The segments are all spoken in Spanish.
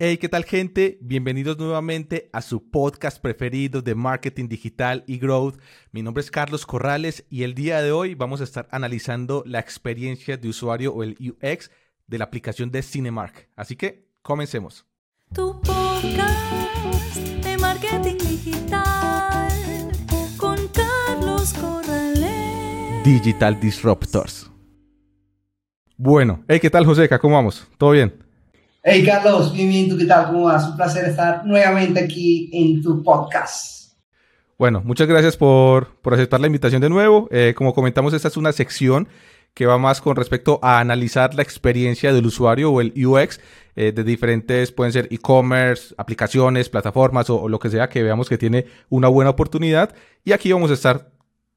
Hey, ¿qué tal gente? Bienvenidos nuevamente a su podcast preferido de marketing digital y growth. Mi nombre es Carlos Corrales y el día de hoy vamos a estar analizando la experiencia de usuario o el UX de la aplicación de Cinemark. Así que comencemos. Tu podcast de marketing digital con Carlos Corrales. Digital Disruptors. Bueno, hey, ¿qué tal Joseca? ¿Cómo vamos? ¿Todo bien? Hey Carlos, bienvenido, ¿qué tal? ¿Cómo vas? Un placer estar nuevamente aquí en tu podcast. Bueno, muchas gracias por, por aceptar la invitación de nuevo. Eh, como comentamos, esta es una sección que va más con respecto a analizar la experiencia del usuario o el UX eh, de diferentes, pueden ser e-commerce, aplicaciones, plataformas o, o, lo que sea que veamos que tiene una buena oportunidad. Y aquí vamos a estar,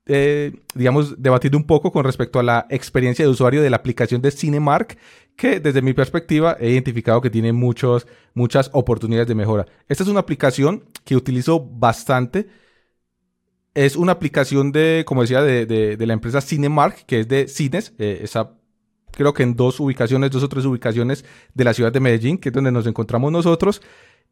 eh, digamos, debatiendo un poco con respecto a la experiencia de usuario de la aplicación de Cinemark que desde mi perspectiva he identificado que tiene muchos, muchas oportunidades de mejora. Esta es una aplicación que utilizo bastante. Es una aplicación de, como decía, de, de, la empresa Cinemark, que es de cines. Eh, esa, creo que en dos ubicaciones, dos o tres ubicaciones de la ciudad de Medellín, que es donde nos encontramos nosotros.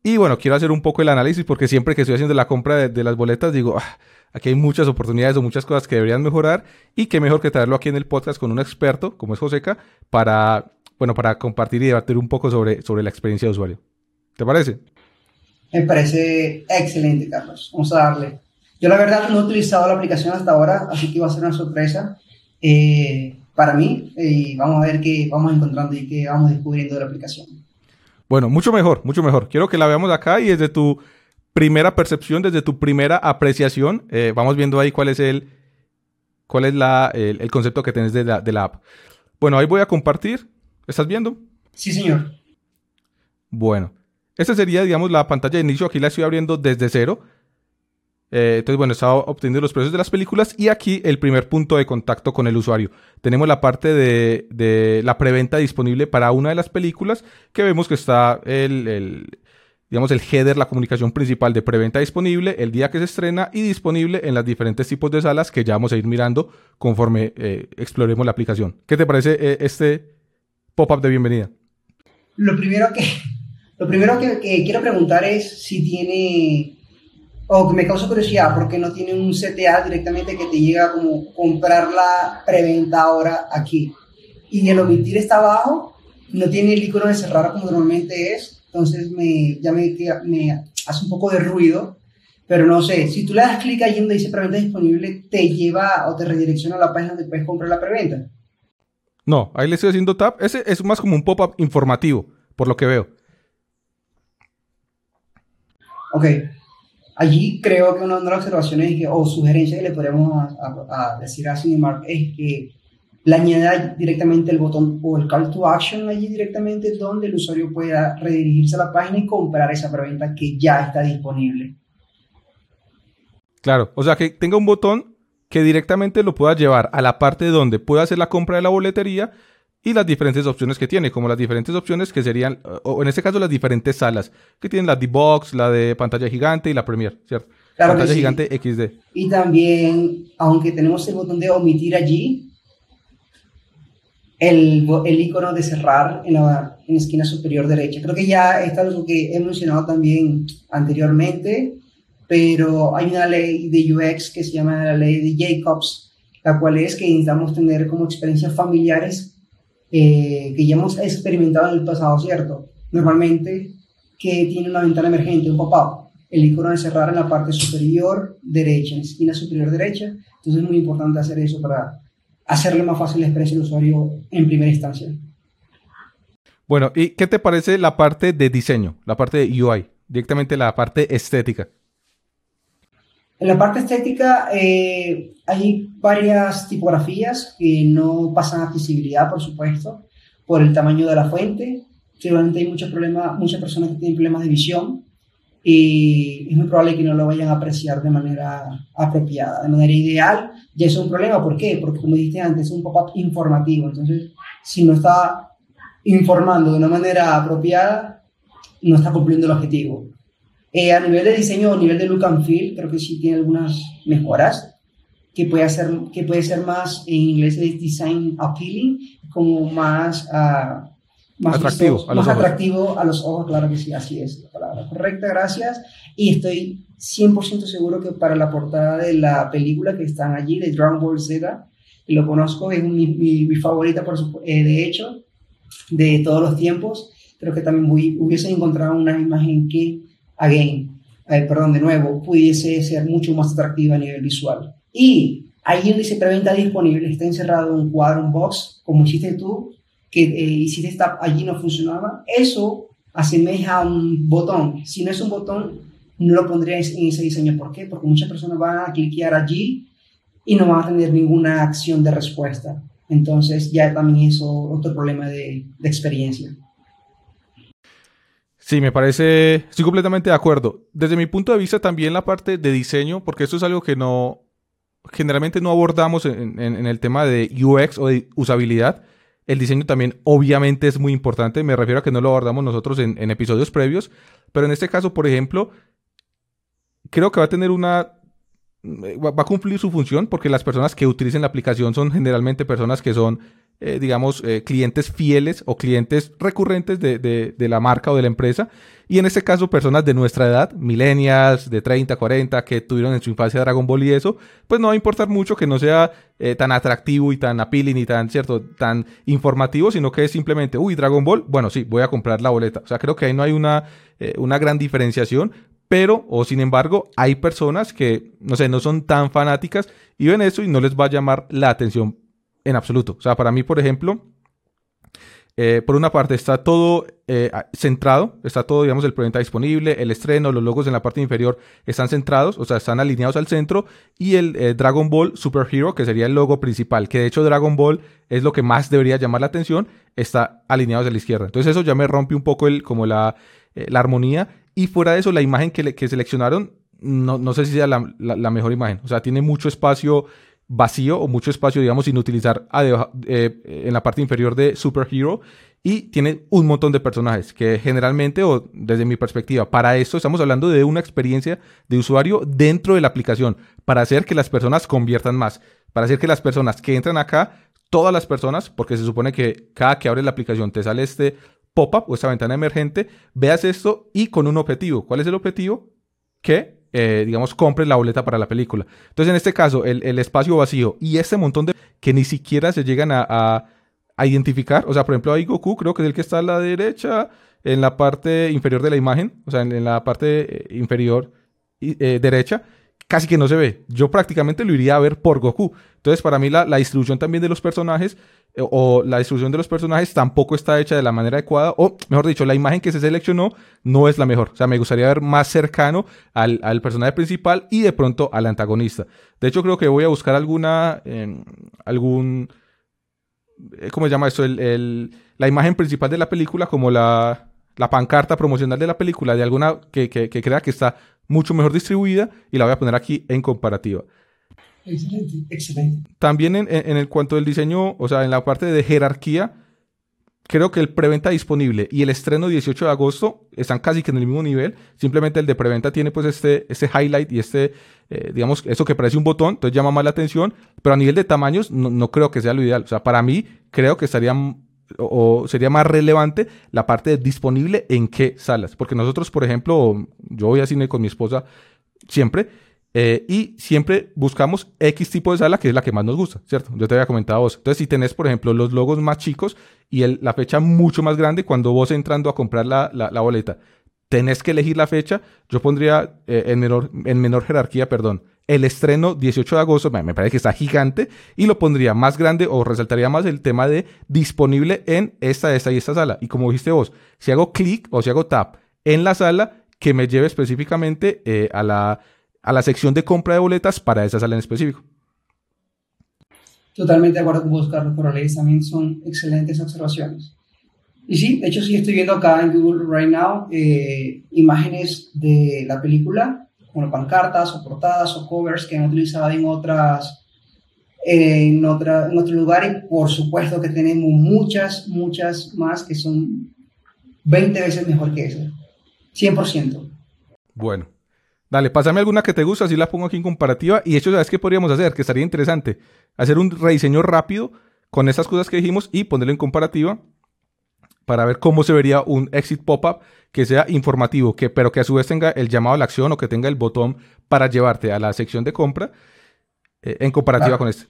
Y bueno, quiero hacer un poco el análisis porque siempre que estoy haciendo la compra de, las boletas digo, ah, aquí hay muchas oportunidades o muchas cosas que deberían mejorar y qué mejor que traerlo aquí en el podcast con un experto como es Joseca para bueno, para compartir y debatir un poco sobre, sobre la experiencia de usuario. ¿Te parece? Me parece excelente, Carlos. Vamos a darle. Yo la verdad no he utilizado la aplicación hasta ahora, así que va a ser una sorpresa eh, para mí y vamos a ver qué vamos encontrando y qué vamos descubriendo de la aplicación. Bueno, mucho mejor, mucho mejor. Quiero que la veamos acá y desde tu primera percepción, desde tu primera apreciación, eh, vamos viendo ahí cuál es el, cuál es la, el, el concepto que tenés de la, de la app. Bueno, ahí voy a compartir ¿Estás viendo? Sí, señor. Bueno, esta sería, digamos, la pantalla de inicio. Aquí la estoy abriendo desde cero. Eh, entonces, bueno, estaba obteniendo los precios de las películas y aquí el primer punto de contacto con el usuario. Tenemos la parte de, la preventa disponible para una de las películas que vemos que está el, digamos, el header, la comunicación principal de preventa disponible, el día que se estrena y disponible en las diferentes tipos de salas que ya vamos a ir mirando conforme eh, exploremos la aplicación. ¿Qué te parece eh, este pop-up de bienvenida? Lo primero que, lo primero que, quiero preguntar es si tiene, o que me causa curiosidad, porque no tiene un CTA directamente que te llega como comprar la preventa ahora aquí. Y el omitir está abajo, no tiene el icono de cerrar como normalmente es, entonces me, ya me, me hace un poco de ruido, pero no sé, si tú le das clic ahí donde dice preventa disponible, te lleva o te redirecciona a la página donde puedes comprar la preventa. No, ahí le estoy haciendo tap. Ese es más como un pop-up informativo, por lo que veo. Ok. Allí creo que una de las observaciones o sugerencias que le a decir a Cinemark es que le añada directamente el botón o el call to action allí directamente donde el usuario pueda redirigirse a la página y comprar esa preventa que ya está disponible. Claro, o sea que tenga un botón que directamente lo pueda llevar a la parte donde pueda hacer la compra de la boletería y las diferentes opciones que tiene, como las diferentes opciones que serían, o en este caso las diferentes salas, que tienen la D-Box, la de pantalla gigante y la Premier, ¿cierto? Claro pantalla sí. gigante XD. Y también, aunque tenemos el botón de omitir allí, el, el icono de cerrar en la, en la esquina superior derecha. Creo que ya está algo que he mencionado también anteriormente, pero hay una ley de UX que se llama la ley de Jacobs, la cual es que necesitamos tener como experiencias familiares eh, que ya hemos experimentado en el pasado, ¿cierto? Normalmente, que tiene una ventana emergente, un pop-up, el icono de cerrar en la parte superior derecha, en la esquina superior derecha, entonces es muy importante hacer eso para hacerle más fácil la experiencia al usuario en primera instancia. Bueno, ¿y qué te parece la parte de diseño, la parte de UI, directamente la parte estética? En la parte estética eh, hay varias tipografías que no pasan accesibilidad, por supuesto, por el tamaño de la fuente. Seguramente hay muchos problemas, muchas personas que tienen problemas de visión y es muy probable que no lo vayan a apreciar de manera apropiada, de manera ideal. Ya es un problema, ¿por qué? Porque como dijiste antes, es un pop-up informativo. Entonces, si no está informando de una manera apropiada, no está cumpliendo el objetivo. Eh, a nivel de diseño, a nivel de look and feel, creo que sí tiene algunas mejoras que puede, hacer, que puede ser más, en inglés es design appealing, como más, uh, más Atractivo a los más ojos. atractivo a los ojos, claro que sí, así es la palabra correcta, gracias. Y estoy 100% seguro que para la portada de la película que están allí, de Dragon Ball Z, que lo conozco, es mi, mi- mi favorita, por supu- eh, de hecho, de todos los tiempos. Creo que también voy- hubiese encontrado una imagen que, again, eh, perdón, de nuevo, pudiese ser mucho más atractiva a nivel visual. Y ahí donde dice preventa disponible, está encerrado un cuadro, un box, como hiciste tú, que eh, hiciste esta, allí no funcionaba. Eso asemeja a un botón. Si no es un botón, no lo pondría en ese diseño. ¿Por qué? Porque muchas personas van a cliquear allí y no van a tener ninguna acción de respuesta. Entonces ya también es otro problema de, de experiencia. Sí, me parece, estoy completamente de acuerdo. Desde mi punto de vista también la parte de diseño, porque esto es algo que no, generalmente no abordamos en, el tema de UX o de usabilidad. El diseño también obviamente es muy importante, me refiero a que no lo abordamos nosotros en, episodios previos, pero en este caso, por ejemplo, creo que va a tener una... Va a cumplir su función porque las personas que utilicen la aplicación son generalmente personas que son eh, digamos, eh, clientes fieles o clientes recurrentes de, de- de la marca o de la empresa. Y en este caso, personas de nuestra edad, millennials, de 30, 40, que tuvieron en su infancia Dragon Ball y eso, pues no va a importar mucho que no sea eh, tan atractivo y tan appealing y tan, cierto, tan informativo, sino que es simplemente, uy, Dragon Ball, bueno, sí, voy a comprar la boleta. O sea, creo que ahí no hay una, eh, una gran diferenciación. Pero, o sin embargo, hay personas que, no sé, no son tan fanáticas y ven eso y no les va a llamar la atención en absoluto. O sea, para mí, por ejemplo, eh, por una parte está todo eh, a- centrado, está todo, digamos, el preventa disponible, el estreno, los logos en la parte inferior están centrados, o sea, están alineados al centro, y el eh, Dragon Ball Super Hero, que sería el logo principal, que de hecho Dragon Ball es lo que más debería llamar la atención, está alineado hacia la izquierda. Entonces eso ya me rompe un poco el, como la, la armonía, y fuera de eso, la imagen que, le- que seleccionaron, no, no sé si sea la- la mejor imagen, o sea, tiene mucho espacio vacío o mucho espacio, digamos, sin utilizar deba- eh, en la parte inferior de Super Hero y tiene un montón de personajes que generalmente, o desde mi perspectiva, para esto estamos hablando de una experiencia de usuario dentro de la aplicación, para hacer que las personas conviertan más, para hacer que las personas que entran acá, todas las personas, porque se supone que cada que abres la aplicación te sale este pop-up o esta ventana emergente, veas esto y con un objetivo. ¿Cuál es el objetivo? Que, eh, digamos, compres la boleta para la película. Entonces, en este caso, el, el espacio vacío y este montón de que ni siquiera se llegan a, a- identificar. O sea, por ejemplo, ahí Goku creo que es el que está a la derecha, en la parte inferior de la imagen, o sea, en, la parte eh, inferior eh, derecha, casi que no se ve. Yo prácticamente lo iría a ver por Goku. Entonces, para mí, la, la distribución también de los personajes eh, o la distribución de los personajes tampoco está hecha de la manera adecuada, o mejor dicho, la imagen que se seleccionó no es la mejor. O sea, me gustaría ver más cercano al, al personaje principal y de pronto al antagonista. De hecho, creo que voy a buscar alguna, eh, algún, eh, ¿cómo se llama esto? El, el- la imagen principal de la película, como la, la pancarta promocional de la película, de alguna que, que, que crea que está mucho mejor distribuida y la voy a poner aquí en comparativa. Excelente, excelente. También en, en, el cuanto del diseño, o sea, en la parte de jerarquía, creo que el preventa disponible y el estreno 18 de agosto están casi que en el mismo nivel. Simplemente el de preventa tiene pues este, este highlight y este, eh, digamos, eso que parece un botón, entonces llama más la atención, pero a nivel de tamaños no, no creo que sea lo ideal. O sea, para mí creo que estaría o, sería más relevante la parte de disponible en qué salas. Porque nosotros, por ejemplo, yo voy a cine con mi esposa siempre. eh, y siempre buscamos X tipo de sala que es la que más nos gusta, ¿cierto? Yo te había comentado vos. Entonces, si tenés, por ejemplo, los logos más chicos y la fecha mucho más grande, cuando vos entrando a comprar la boleta, tenés que elegir la fecha, yo pondría eh, en, menor, en menor jerarquía, perdón, el estreno 18 de agosto, me parece que está gigante, y lo pondría más grande o resaltaría más el tema de disponible en esta, esta y esta sala. Y como dijiste vos, si hago clic o si hago tap en la sala, que me lleve específicamente eh, a, la, a la sección de compra de boletas para esa sala en específico. Totalmente de acuerdo con vos, Carlos Corrales. También son excelentes observaciones. Y sí, de hecho sí estoy viendo acá en Google right now eh, imágenes de la película, como pancartas o portadas o covers que han utilizado en otras en, otra, en otros lugares. Por supuesto que tenemos muchas, muchas más que son 20 veces mejor que esa. 100%. Bueno, dale, pásame alguna que te gusta, así la pongo aquí en comparativa. Y de hecho, ¿sabes qué podríamos hacer? Que estaría interesante. Hacer un rediseño rápido con esas cosas que dijimos y ponerlo en comparativa. para ver cómo se vería un exit pop-up que sea informativo, que, pero que a su vez tenga el llamado a la acción o que tenga el botón para llevarte a la sección de compra eh, en comparativa con este.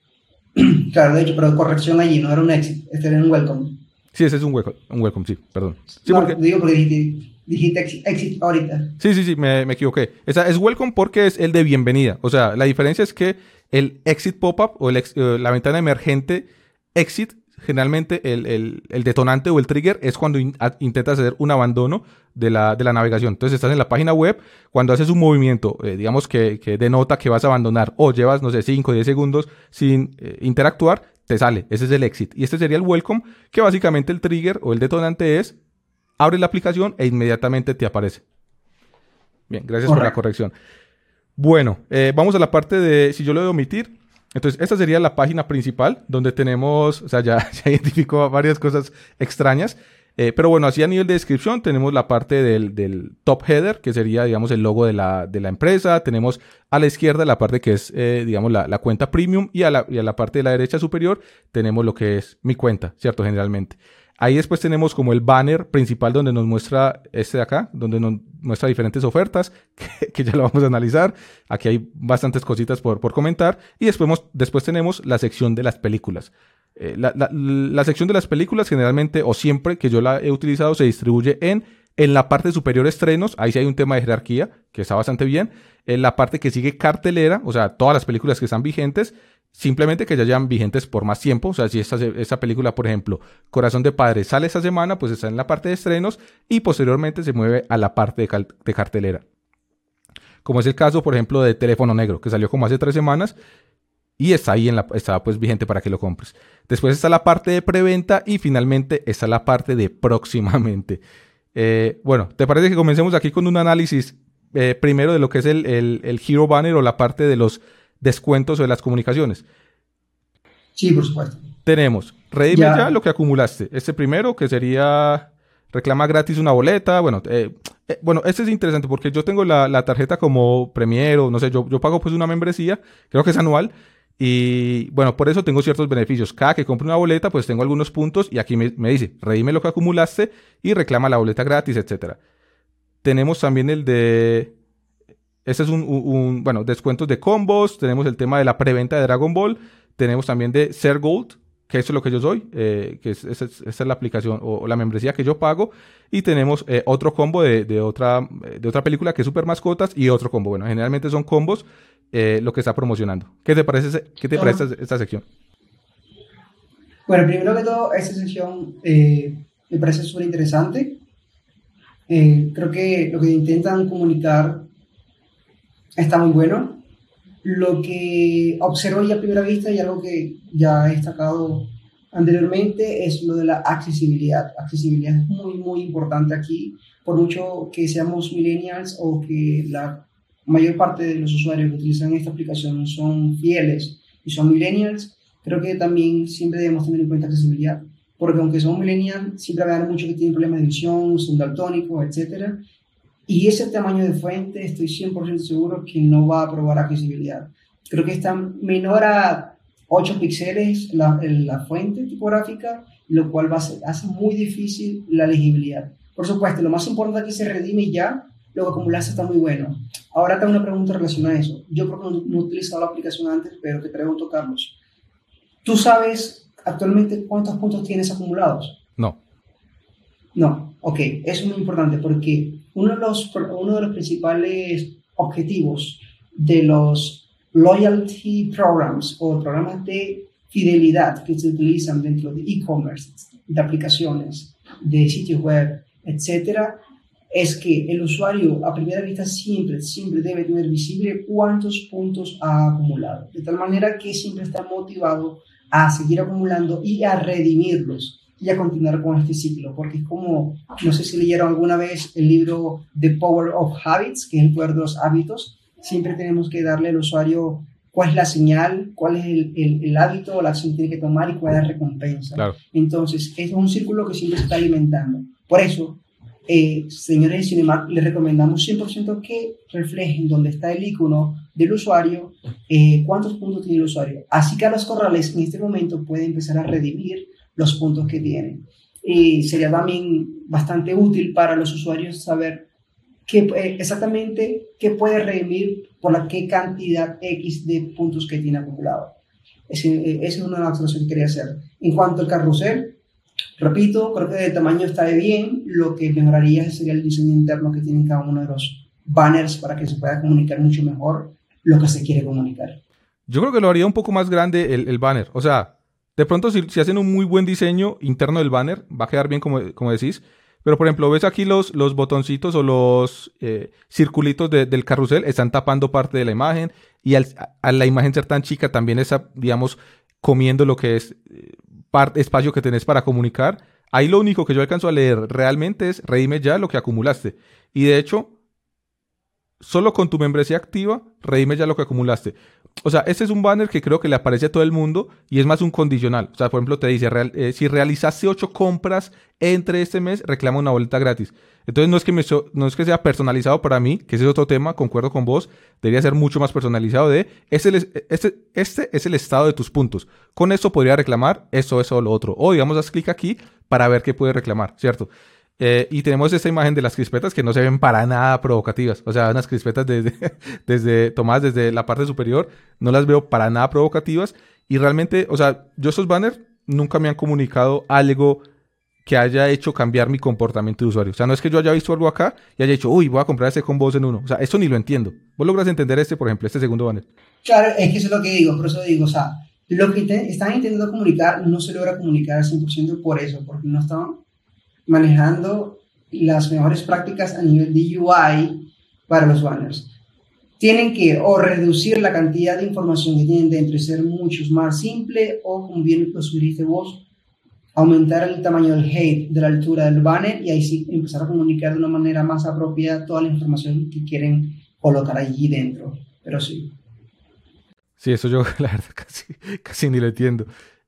Claro, de hecho, pero corrección allí, no era un exit, este era un welcome. Sí, ese es un welcome, un welcome sí, perdón. Sí, no, porque, digo porque dijiste, dijiste exit, exit, ahorita. Sí, sí, sí, me, me equivoqué. Esa es welcome porque es el de bienvenida. O sea, la diferencia es que el exit pop-up o el ex, eh, la ventana emergente exit generalmente el, el, el, detonante o el trigger es cuando in, a, intentas hacer un abandono de la, de la, navegación. Entonces estás en la página web, cuando haces un movimiento, eh, digamos que, que, denota que vas a abandonar o llevas, no sé, 5 o 10 segundos sin eh, interactuar, te sale. Ese es el exit. Y este sería el welcome, que básicamente el trigger o el detonante es, abre la aplicación e inmediatamente te aparece. Bien, gracias por la corrección. Bueno, eh, vamos a la parte de, si yo lo de omitir, entonces, esta sería la página principal donde tenemos, o sea, ya, ya identificó varias cosas extrañas. Eh, pero bueno, así a nivel de descripción tenemos la parte del, del, top header, que sería, digamos, el logo de la, de la empresa. Tenemos a la izquierda la parte que es, eh, digamos, la, la, cuenta premium y a, la, y a la parte de la derecha superior tenemos lo que es mi cuenta, ¿cierto? Generalmente. Ahí después tenemos como el banner principal donde nos muestra este de acá, donde nos muestra diferentes ofertas, que, ya lo vamos a analizar. Aquí hay bastantes cositas por, por comentar. Y después, después tenemos la sección de las películas. Eh, la, la, la, sección de las películas generalmente o siempre que yo la he utilizado se distribuye en, en la parte superior estrenos, ahí sí hay un tema de jerarquía que está bastante bien. En la parte que sigue cartelera, o sea, todas las películas que están vigentes, simplemente que ya llevan vigentes por más tiempo. O sea, si esta, película, por ejemplo, Corazón de Padre sale esta semana, pues está en la parte de estrenos y posteriormente se mueve a la parte de, de cartelera. Como es el caso, por ejemplo, de Teléfono Negro, que salió como hace tres semanas y está ahí en la, está pues vigente para que lo compres. Después está la parte de preventa y finalmente está la parte de próximamente. Eh, bueno, ¿te parece que comencemos aquí con un análisis eh, primero de lo que es el, el, el Hero Banner o la parte de los descuentos o de las comunicaciones? Sí, por supuesto. Tenemos, redime ya. ya lo que acumulaste. Este primero que sería reclama gratis una boleta. Bueno, eh, eh, bueno, este es interesante porque yo tengo la, la tarjeta como Premier o no sé, yo, yo pago pues una membresía, creo que es anual. Y bueno, por eso tengo ciertos beneficios. Cada que compro una boleta, pues tengo algunos puntos y aquí me, me dice, redime lo que acumulaste y reclama la boleta gratis, etcétera. Tenemos también el de... Este es un, un, un, bueno, descuentos de combos. Tenemos el tema de la preventa de Dragon Ball. Tenemos también de Ser Gold, que eso es lo que yo soy, eh, que es, esa, es, esa, es, la aplicación o, o, la membresía que yo pago. Y tenemos eh, otro combo de, de, otra, de otra película que es Super Mascotas y otro combo. Bueno, generalmente son combos eh, lo que está promocionando. ¿Qué te parece, qué te parece esta, esta, sección? Bueno, primero que todo, esta sección eh, me parece súper interesante. Eh, creo que lo que intentan comunicar está muy bueno. Lo que observo ya a primera vista y algo que ya he destacado anteriormente es lo de la accesibilidad. Accesibilidad es muy, muy importante aquí. Por mucho que seamos millennials o que la mayor parte de los usuarios que utilizan esta aplicación son fieles y son millennials, creo que también siempre debemos tener en cuenta accesibilidad, porque aunque son millennials, siempre haber muchos que tienen problemas de visión, son daltónicos, etc. Y ese tamaño de fuente, estoy 100% seguro que no va a probar accesibilidad. Creo que está menor a 8 píxeles la, la fuente tipográfica, lo cual va a ser, hace muy difícil la legibilidad. Por supuesto, lo más importante es que se redime ya lo que acumulaste está muy bueno. Ahora tengo una pregunta relacionada a eso. Yo creo que no he utilizado la aplicación antes, pero te pregunto, Carlos. ¿Tú sabes actualmente cuántos puntos tienes acumulados? No. No, ok. Eso es muy importante porque uno de los, uno de los principales objetivos de los loyalty programs o programas de fidelidad que se utilizan dentro de e-commerce, de aplicaciones, de sitios web, etcétera, es que el usuario a primera vista siempre, siempre debe tener visible cuántos puntos ha acumulado, de tal manera que siempre está motivado a seguir acumulando y a redimirlos y a continuar con este ciclo, porque es como, no sé si leyeron alguna vez el libro The Power of Habits, que es el poder de los hábitos, siempre tenemos que darle al usuario cuál es la señal, cuál es el, el, el hábito o la acción que tiene que tomar y cuál es la recompensa. Claro. Entonces, es un círculo que siempre se está alimentando. Por eso, eh, señores de Cinemark, les recomendamos 100% que reflejen donde está el icono del usuario, eh, cuántos puntos tiene el usuario. Así que a los corrales en este momento puede empezar a redimir los puntos que tienen. y sería también bastante útil para los usuarios saber qué, eh, exactamente qué puede redimir por la qué cantidad X de puntos que tiene acumulado. Eh, esa es una cosas que quería hacer. En cuanto al carrusel, repito, creo que el tamaño está de bien. Lo que mejoraría sería el diseño interno que tienen cada uno de los banners para que se pueda comunicar mucho mejor lo que se quiere comunicar. Yo creo que lo haría un poco más grande el, el banner. O sea, de pronto si, si, hacen un muy buen diseño interno del banner, va a quedar bien como, como decís. Pero por ejemplo, ves aquí los, los botoncitos o los eh, circulitos de, del carrusel están tapando parte de la imagen y al, a la imagen ser tan chica también está, digamos, comiendo lo que es eh, parte, espacio que tenés para comunicar. Ahí lo único que yo alcanzo a leer realmente es redime ya lo que acumulaste. Y de hecho, solo con tu membresía activa, redime ya lo que acumulaste. O sea, este es un banner que creo que le aparece a todo el mundo y es más un condicional. O sea, por ejemplo, te dice, eh, si realizaste ocho compras entre este mes, reclama una boleta gratis. Entonces, no es, que me no es que sea personalizado para mí, que ese es otro tema, concuerdo con vos, debería ser mucho más personalizado de, este, este, este es el estado de tus puntos. Con esto podría reclamar eso o lo otro. O, digamos, haz clic aquí para ver qué puede reclamar, ¿cierto? Eh, y tenemos esta imagen de las crispetas que no se ven para nada provocativas. O sea, unas crispetas desde, desde, tomadas desde la parte superior, no las veo para nada provocativas. Y realmente, o sea, yo esos banners nunca me han comunicado algo que haya hecho cambiar mi comportamiento de usuario. O sea, no es que yo haya visto algo acá y haya dicho, uy, voy a comprar este con voz en uno. O sea, eso ni lo entiendo. ¿Vos logras entender este, por ejemplo, este segundo banner? Claro, es que eso es lo que digo, por eso digo, o sea, lo que están intentando comunicar no se logra comunicar al 100% por eso, porque no están manejando las mejores prácticas a nivel de UI para los banners. Tienen que o reducir la cantidad de información que tienen dentro y ser mucho más simple o, como bien lo sugeriste vos, aumentar el tamaño del height de la altura del banner y ahí sí empezar a comunicar de una manera más apropiada toda la información que quieren colocar allí dentro. Pero sí. Sí, eso yo la casi, casi ni lo entiendo.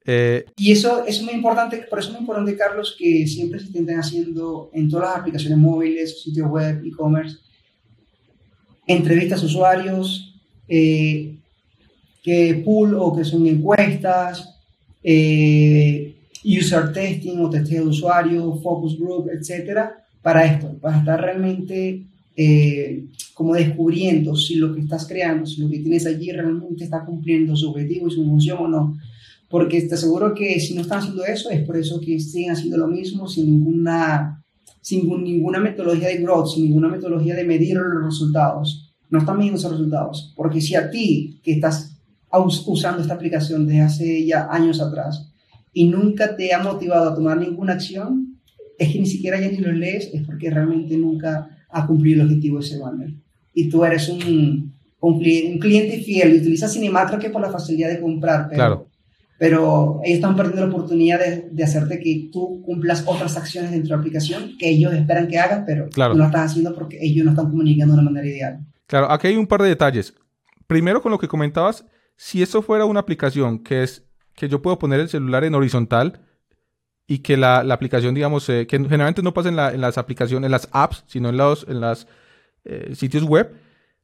Eh, y eso es muy importante, por eso es muy importante, Carlos, que siempre se intenten haciendo en todas las aplicaciones móviles, sitios web, e-commerce, entrevistas a usuarios, eh, que pool o que son encuestas, eh, user testing o testeo de usuario, focus group, etcétera, para esto, para estar realmente como descubriendo si lo que estás creando, si lo que tienes allí realmente está cumpliendo su objetivo y su función o no porque te aseguro que si no están haciendo eso, es por eso que siguen haciendo lo mismo sin ninguna, sin ninguna metodología de growth, sin ninguna metodología de medir los resultados. No están midiendo esos resultados. Porque si a ti, que estás usando esta aplicación desde hace ya años atrás y nunca te ha motivado a tomar ninguna acción, es que ni siquiera ya ni lo lees, es porque realmente nunca ha cumplido el objetivo de ese banner. Y tú eres un, un, cliente fiel y utilizas Cinemática por la facilidad de comprar, pero claro pero ellos están perdiendo la oportunidad de, de, hacerte que tú cumplas otras acciones dentro de la aplicación que ellos esperan que hagas, pero no lo estás haciendo porque ellos no están comunicando de una manera ideal. Claro, aquí hay un par de detalles. Primero, con lo que comentabas, si eso fuera una aplicación que es que yo puedo poner el celular en horizontal y que la, la aplicación, digamos, eh, que generalmente no pasa en, la, en, las aplicaciones, en las apps, sino en los en las, eh, sitios web,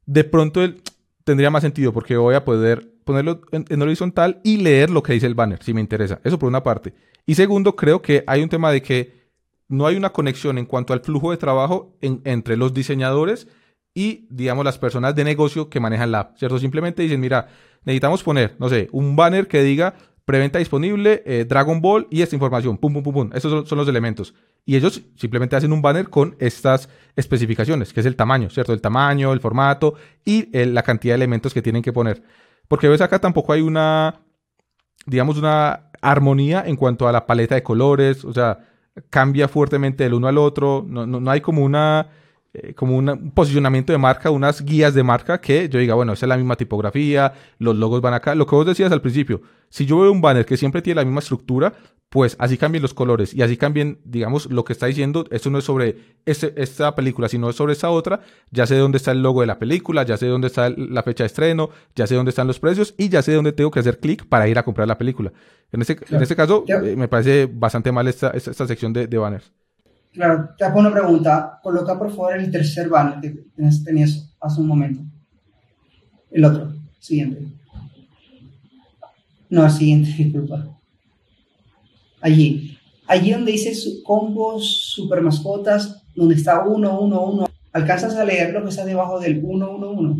de pronto el, tendría más sentido porque voy a poder ponerlo en, horizontal y leer lo que dice el banner, si me interesa. Eso por una parte. Y segundo, creo que hay un tema de que no hay una conexión en cuanto al flujo de trabajo entre los diseñadores y, digamos, las personas de negocio que manejan la app, ¿cierto? Simplemente dicen, mira, necesitamos poner, no sé, un banner que diga preventa disponible, eh, Dragon Ball y esta información, pum, pum, pum, pum. Esos son, los elementos. Y ellos simplemente hacen un banner con estas especificaciones, que es el tamaño, ¿cierto? El tamaño, el formato y eh, la cantidad de elementos que tienen que poner. Porque ves acá tampoco hay una, digamos, una armonía en cuanto a la paleta de colores, o sea, cambia fuertemente del uno al otro, no, no, no hay como una eh, como un posicionamiento de marca, unas guías de marca que yo diga, bueno, esa es la misma tipografía, los logos van acá. Lo que vos decías al principio, si yo veo un banner que siempre tiene la misma estructura, pues así cambien los colores y así cambien, digamos, lo que está diciendo. Esto no es sobre este, esta película, sino es sobre esa otra. Ya sé dónde está el logo de la película, ya sé dónde está la fecha de estreno, ya sé dónde están los precios y ya sé dónde tengo que hacer clic para ir a comprar la película. En este, en este caso, eh, me parece bastante mal esta, esta, sección de, de banners. Claro, te hago una pregunta. Coloca por favor el tercer banner que tenías hace un momento. El otro, siguiente. No, el siguiente, disculpa. Allí. allí donde dice combos, super mascotas, donde está 1, 1, 1, ¿alcanzas a leer lo que está debajo del 1, 1, 1?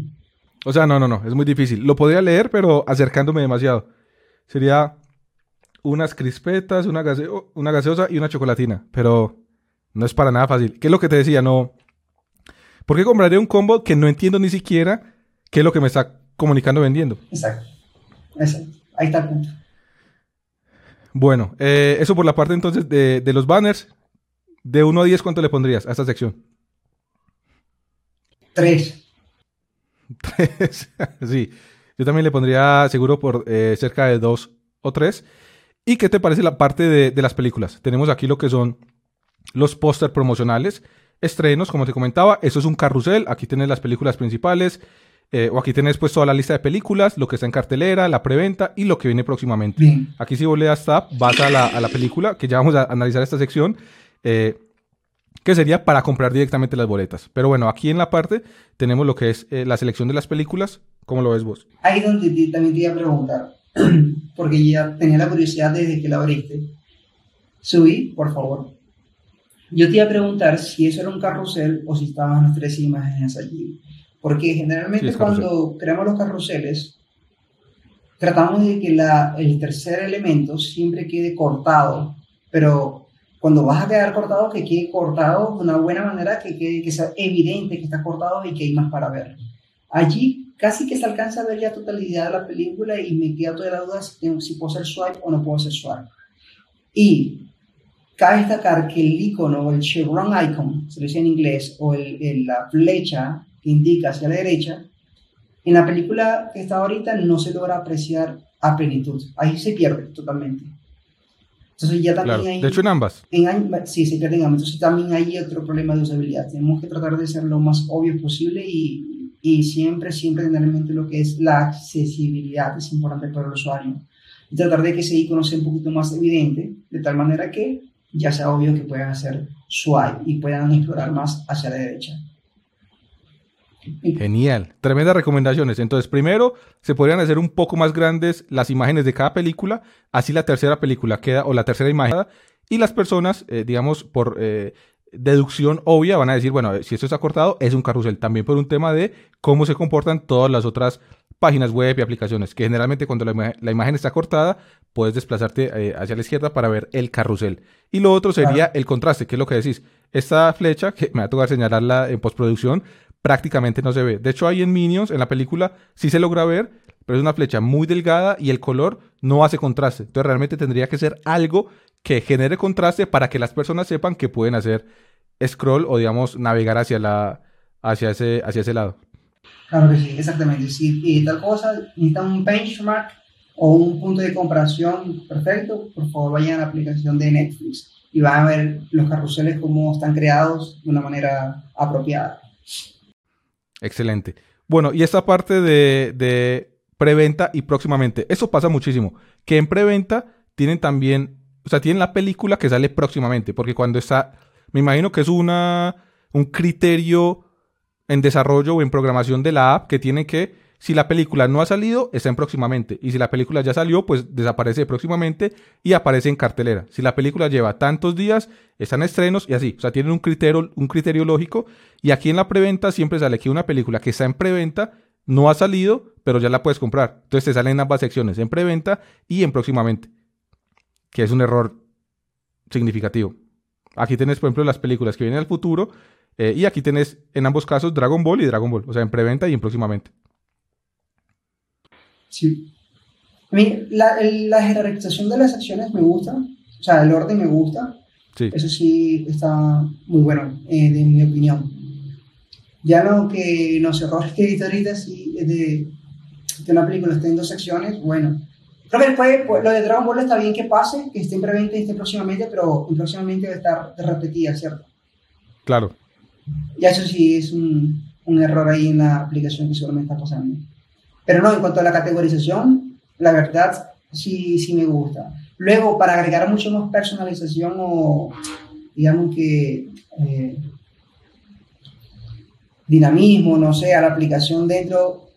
O sea, no, no, no, es muy difícil. Lo podría leer, pero acercándome demasiado. Sería unas crispetas, una, una gaseosa y una chocolatina, pero no es para nada fácil. ¿Qué es lo que te decía? No. ¿Por qué compraría un combo que no entiendo ni siquiera qué es lo que me está comunicando vendiendo? Exacto. Exacto. Ahí está el punto. Bueno, eh, eso por la parte entonces de, de, los banners. De 1 a 10, ¿cuánto le pondrías a esta sección? 3. 3. sí. Yo también le pondría seguro por eh, cerca de 2 o 3. ¿Y qué te parece la parte de, de las películas? Tenemos aquí lo que son los póster promocionales, estrenos, como te comentaba. Eso es un carrusel. Aquí tienes las películas principales. Eh, o aquí tienes pues toda la lista de películas, lo que está en cartelera, la preventa y lo que viene próximamente. Aquí si vos le das tap, vas a la, a la, película, que ya vamos a analizar esta sección, eh, que sería para comprar directamente las boletas. Pero bueno, aquí en la parte tenemos lo que es eh, la selección de las películas. ¿Cómo lo ves vos? Ahí donde también te iba a preguntar, porque ya tenía la curiosidad desde que la abriste. Subí, por favor. Yo te iba a preguntar si eso era un carrusel o si estaban las tres imágenes allí. Porque generalmente cuando creamos los carruseles, tratamos de que la, el tercer elemento siempre quede cortado, pero cuando vas a quedar cortado, que quede cortado de una buena manera, que, quede, que sea evidente que está cortado y que hay más para ver. Allí casi que se alcanza a ver ya totalidad de la película y me queda toda la duda si, si puedo hacer swipe o no puedo hacer swipe. Y cabe destacar que el icono, el chevron icon, se dice en inglés, o el, la flecha que indica hacia la derecha, en la película que está ahorita no se logra apreciar a plenitud. Ahí se pierde totalmente. Entonces ya también hay... De hecho en ambas. En, sí, se pierde en ambas. Entonces también hay otro problema de usabilidad. Tenemos que tratar de ser lo más obvio posible y, y siempre, siempre tener en mente lo que es la accesibilidad, es importante para el usuario. Y tratar de que ese icono sea un poquito más evidente, de tal manera que ya sea obvio que puedan hacer swipe y puedan explorar más hacia la derecha. Genial, tremendas recomendaciones. Entonces, primero, se podrían hacer un poco más grandes las imágenes de cada película, así la tercera película queda, o la tercera imagen, y las personas, eh, digamos, por eh, deducción obvia, van a decir, bueno, si esto está cortado, es un carrusel. También por un tema de cómo se comportan todas las otras páginas web y aplicaciones, que generalmente cuando la, imagen está cortada, puedes desplazarte eh, hacia la izquierda para ver el carrusel. Y lo otro sería el contraste, que es lo que decís. Esta flecha, que me va a tocar señalarla en postproducción, prácticamente no se ve. De hecho, ahí en Minions, en la película, sí se logra ver, pero es una flecha muy delgada y el color no hace contraste. Entonces, realmente tendría que ser algo que genere contraste para que las personas sepan que pueden hacer scroll o, digamos, navegar hacia, la, hacia, ese, hacia ese lado. Claro que sí, exactamente. Si tal cosa necesita un benchmark o un punto de comparación perfecto, por favor vayan a la aplicación de Netflix y van a ver los carruseles cómo están creados de una manera apropiada. Excelente. Bueno, y esta parte de, de preventa y próximamente, eso pasa muchísimo, que en preventa tienen también, o sea, tienen la película que sale próximamente, porque cuando está, me imagino que es una, un criterio en desarrollo o en programación de la app que tiene que si la película no ha salido, está en próximamente. Y si la película ya salió, pues desaparece próximamente y aparece en cartelera. Si la película lleva tantos días, están estrenos y así. O sea, tienen un criterio, un criterio lógico. Y aquí en la preventa siempre sale que una película que está en preventa no ha salido, pero ya la puedes comprar. Entonces te salen ambas secciones, en preventa y en próximamente. Que es un error significativo. Aquí tienes, por ejemplo, las películas que vienen al futuro. Eh, y aquí tienes en ambos casos Dragon Ball y Dragon Ball. O sea, en preventa y en próximamente. Sí. A mí, la, la, jerarquización de las acciones me gusta, o sea, el orden me gusta. Sí. Eso sí está muy bueno, eh, de mi opinión. Ya lo que los errores que ahorita, sí, de que una película esté en dos secciones, bueno. Creo que después, pues, lo de Dragon Ball está bien que pase, que esté en preventa y esté próximamente, pero próximamente debe estar repetida, ¿cierto? Claro. Y eso sí es un, un error ahí en la aplicación que seguramente está pasando. Pero no, en cuanto a la categorización, la verdad sí, sí me gusta. Luego, para agregar mucho más personalización o, digamos que, eh, dinamismo, no sé, a la aplicación dentro,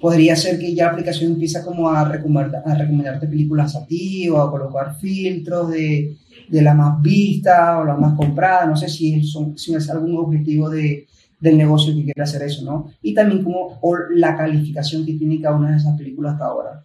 podría ser que ya la aplicación empieza como a, recomendar, a recomendarte películas a ti o a colocar filtros de, de la más vista o la más comprada, no sé si es algún objetivo de, del negocio que quiere hacer eso, ¿no? Y también como la calificación que tiene cada una de esas películas hasta ahora.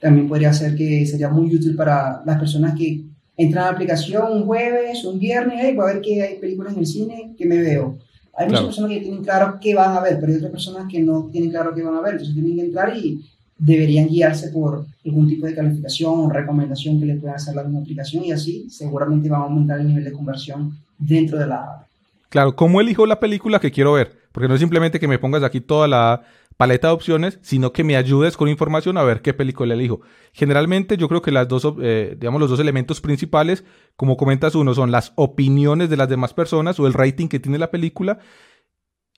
También podría ser que sería muy útil para las personas que entran a la aplicación un jueves, un viernes, hey, voy a ver que hay películas en el cine, que me veo. Hay muchas personas que tienen claro qué van a ver, pero hay otras personas que no tienen claro qué van a ver, entonces tienen que entrar y deberían guiarse por algún tipo de calificación o recomendación que le pueda hacer la misma aplicación y así seguramente va a aumentar el nivel de conversión dentro de la Claro, ¿cómo elijo la película que quiero ver? Porque no es simplemente que me pongas aquí toda la paleta de opciones, sino que me ayudes con información a ver qué película elijo. Generalmente yo creo que las dos, eh, digamos, los dos elementos principales, como comentas uno, son las opiniones de las demás personas o el rating que tiene la película.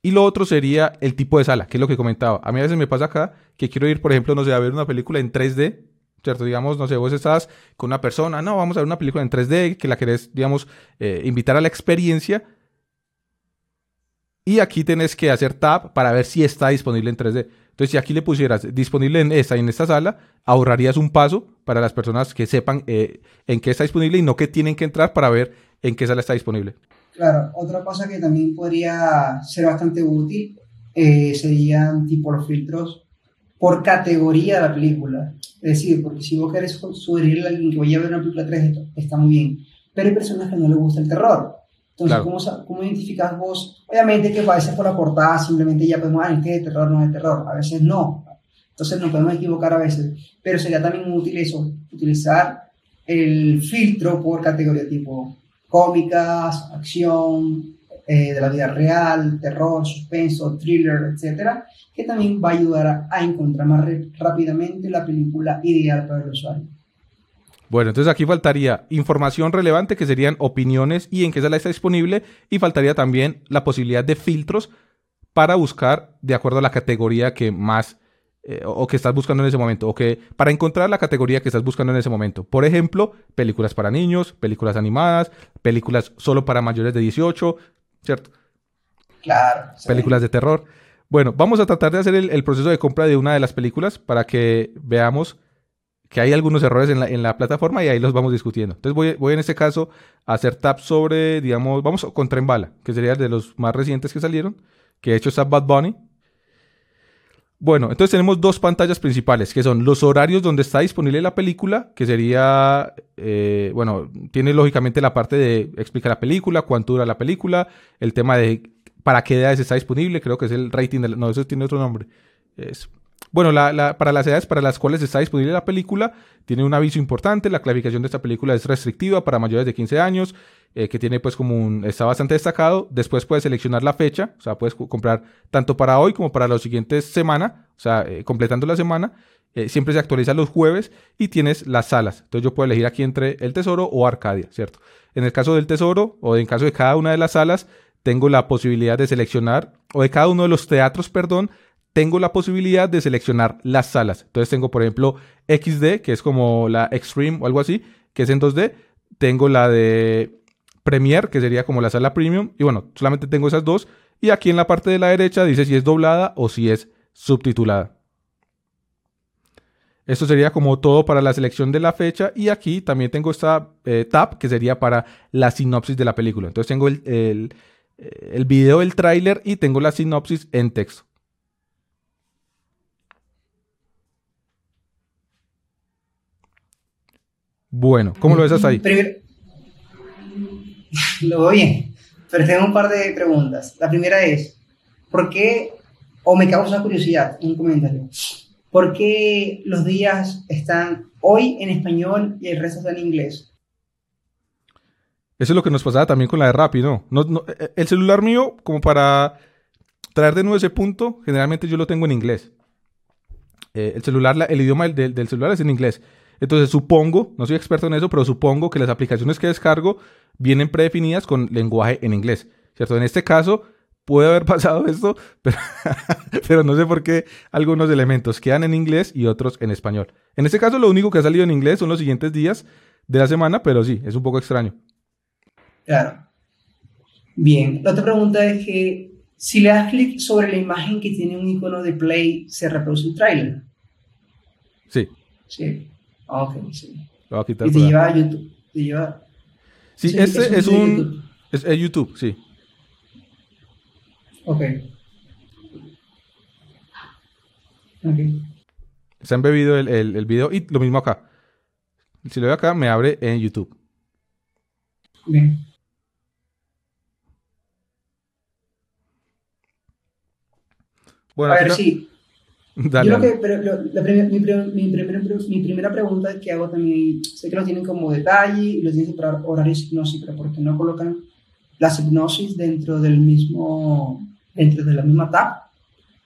Y lo otro sería el tipo de sala, que es lo que comentaba. A mí a veces me pasa acá que quiero ir, por ejemplo, no sé, a ver una película en 3D, ¿cierto? Digamos, no sé, vos estás con una persona, no, vamos a ver una película en 3D, que la querés, digamos, eh, invitar a la experiencia y aquí tenés que hacer tab para ver si está disponible en 3D. Entonces, si aquí le pusieras disponible en esta y en esta sala, ahorrarías un paso para las personas que sepan eh, en qué está disponible y no que tienen que entrar para ver en qué sala está disponible. Claro, otra cosa que también podría ser bastante útil eh, serían tipo los filtros por categoría de la película. Es decir, porque si vos querés sugerirle a alguien que vaya a ver una película 3, está muy bien. Pero hay personas que no les gusta el terror. Entonces, ¿cómo, ¿cómo, identificas vos? Obviamente que a veces por la portada simplemente ya podemos, ah, este es de terror, no es de terror. A veces no. Entonces nos podemos equivocar a veces. Pero sería también útil eso, utilizar el filtro por categoría tipo cómicas, acción, eh, de la vida real, terror, suspenso, thriller, etcétera, que también va a ayudar a, a encontrar más rápidamente la película ideal para el usuario. Bueno, entonces aquí faltaría información relevante que serían opiniones y en qué sala está disponible y faltaría también la posibilidad de filtros para buscar de acuerdo a la categoría que más eh, o que estás buscando en ese momento o que para encontrar la categoría que estás buscando en ese momento. Por ejemplo, películas para niños, películas animadas, películas solo para mayores de 18, ¿cierto? Claro. Películas de terror. Bueno, vamos a tratar de hacer el proceso de compra de una de las películas para que veamos que hay algunos errores en la, plataforma y ahí los vamos discutiendo. Entonces voy, en este caso a hacer tap sobre, digamos, vamos con Tren Bala, que sería de los más recientes que salieron, que de hecho está Bad Bunny. Bueno, entonces tenemos dos pantallas principales, que son los horarios donde está disponible la película, que sería, eh, bueno, tiene lógicamente la parte de explicar la película, cuánto dura la película, el tema de para qué edades está disponible, creo que es el rating, de no, eso tiene otro nombre. Es bueno, para las edades para las cuales está disponible la película, tiene un aviso importante. La clasificación de esta película es restrictiva para mayores de 15 años, eh, que tiene pues como un, está bastante destacado. Después puedes seleccionar la fecha, o sea, puedes comprar tanto para hoy como para las siguientes semanas, o sea, eh, completando la semana. Eh, siempre se actualiza los jueves y tienes las salas. Entonces yo puedo elegir aquí entre el Tesoro o Arcadia, ¿cierto? En el caso del Tesoro o en caso de cada una de las salas, tengo la posibilidad de seleccionar, o de cada uno de los teatros, perdón, tengo la posibilidad de seleccionar las salas. Entonces tengo, por ejemplo, XD, que es como la Extreme o algo así, que es en 2D. Tengo la de Premiere, que sería como la sala Premium. Y bueno, solamente tengo esas dos. Y aquí en la parte de la derecha dice si es doblada o si es subtitulada. Esto sería como todo para la selección de la fecha. Y aquí también tengo esta eh, tab que sería para la sinopsis de la película. Entonces tengo el, el, el video del tráiler y tengo la sinopsis en texto. Bueno, ¿cómo lo ves hasta ahí? Lo veo bien, pero tengo un par de preguntas. La primera es, ¿por qué, o me causa curiosidad, un comentario, ¿por qué los días están hoy en español y el resto está en inglés? Eso es lo que nos pasaba también con la de Rappi, ¿no? Eh, el celular mío, como para traer de nuevo ese punto, generalmente yo lo tengo en inglés. Eh, el celular, el idioma del celular es en inglés. Entonces supongo, no soy experto en eso, pero supongo que las aplicaciones que descargo vienen predefinidas con lenguaje en inglés, ¿cierto? En este caso puede haber pasado esto, pero, no sé por qué algunos elementos quedan en inglés y otros en español. En este caso lo único que ha salido en inglés son los siguientes días de la semana, pero sí, es un poco extraño. Claro. Bien, la otra pregunta es que si le das clic sobre la imagen que tiene un icono de play, ¿se reproduce un trailer? Sí. Sí. Ok, sí. Lo voy a quitar y te lleva a YouTube. Te lleva... Sí, Sí, este es un es un... YouTube. Es, es YouTube, sí. Ok. Ok. Está embebido el, el, el video y lo mismo acá. Si lo veo acá, me abre en YouTube. Bien. Bueno, a ver, no- sí. Dale, Yo creo que pero lo- la primer- mi, mi primera, mi primera pregunta que hago también, sé que lo tienen como detalle y lo tienen para horarios hipnosis, pero ¿por qué no colocan las hipnosis dentro del mismo, dentro de la misma tab?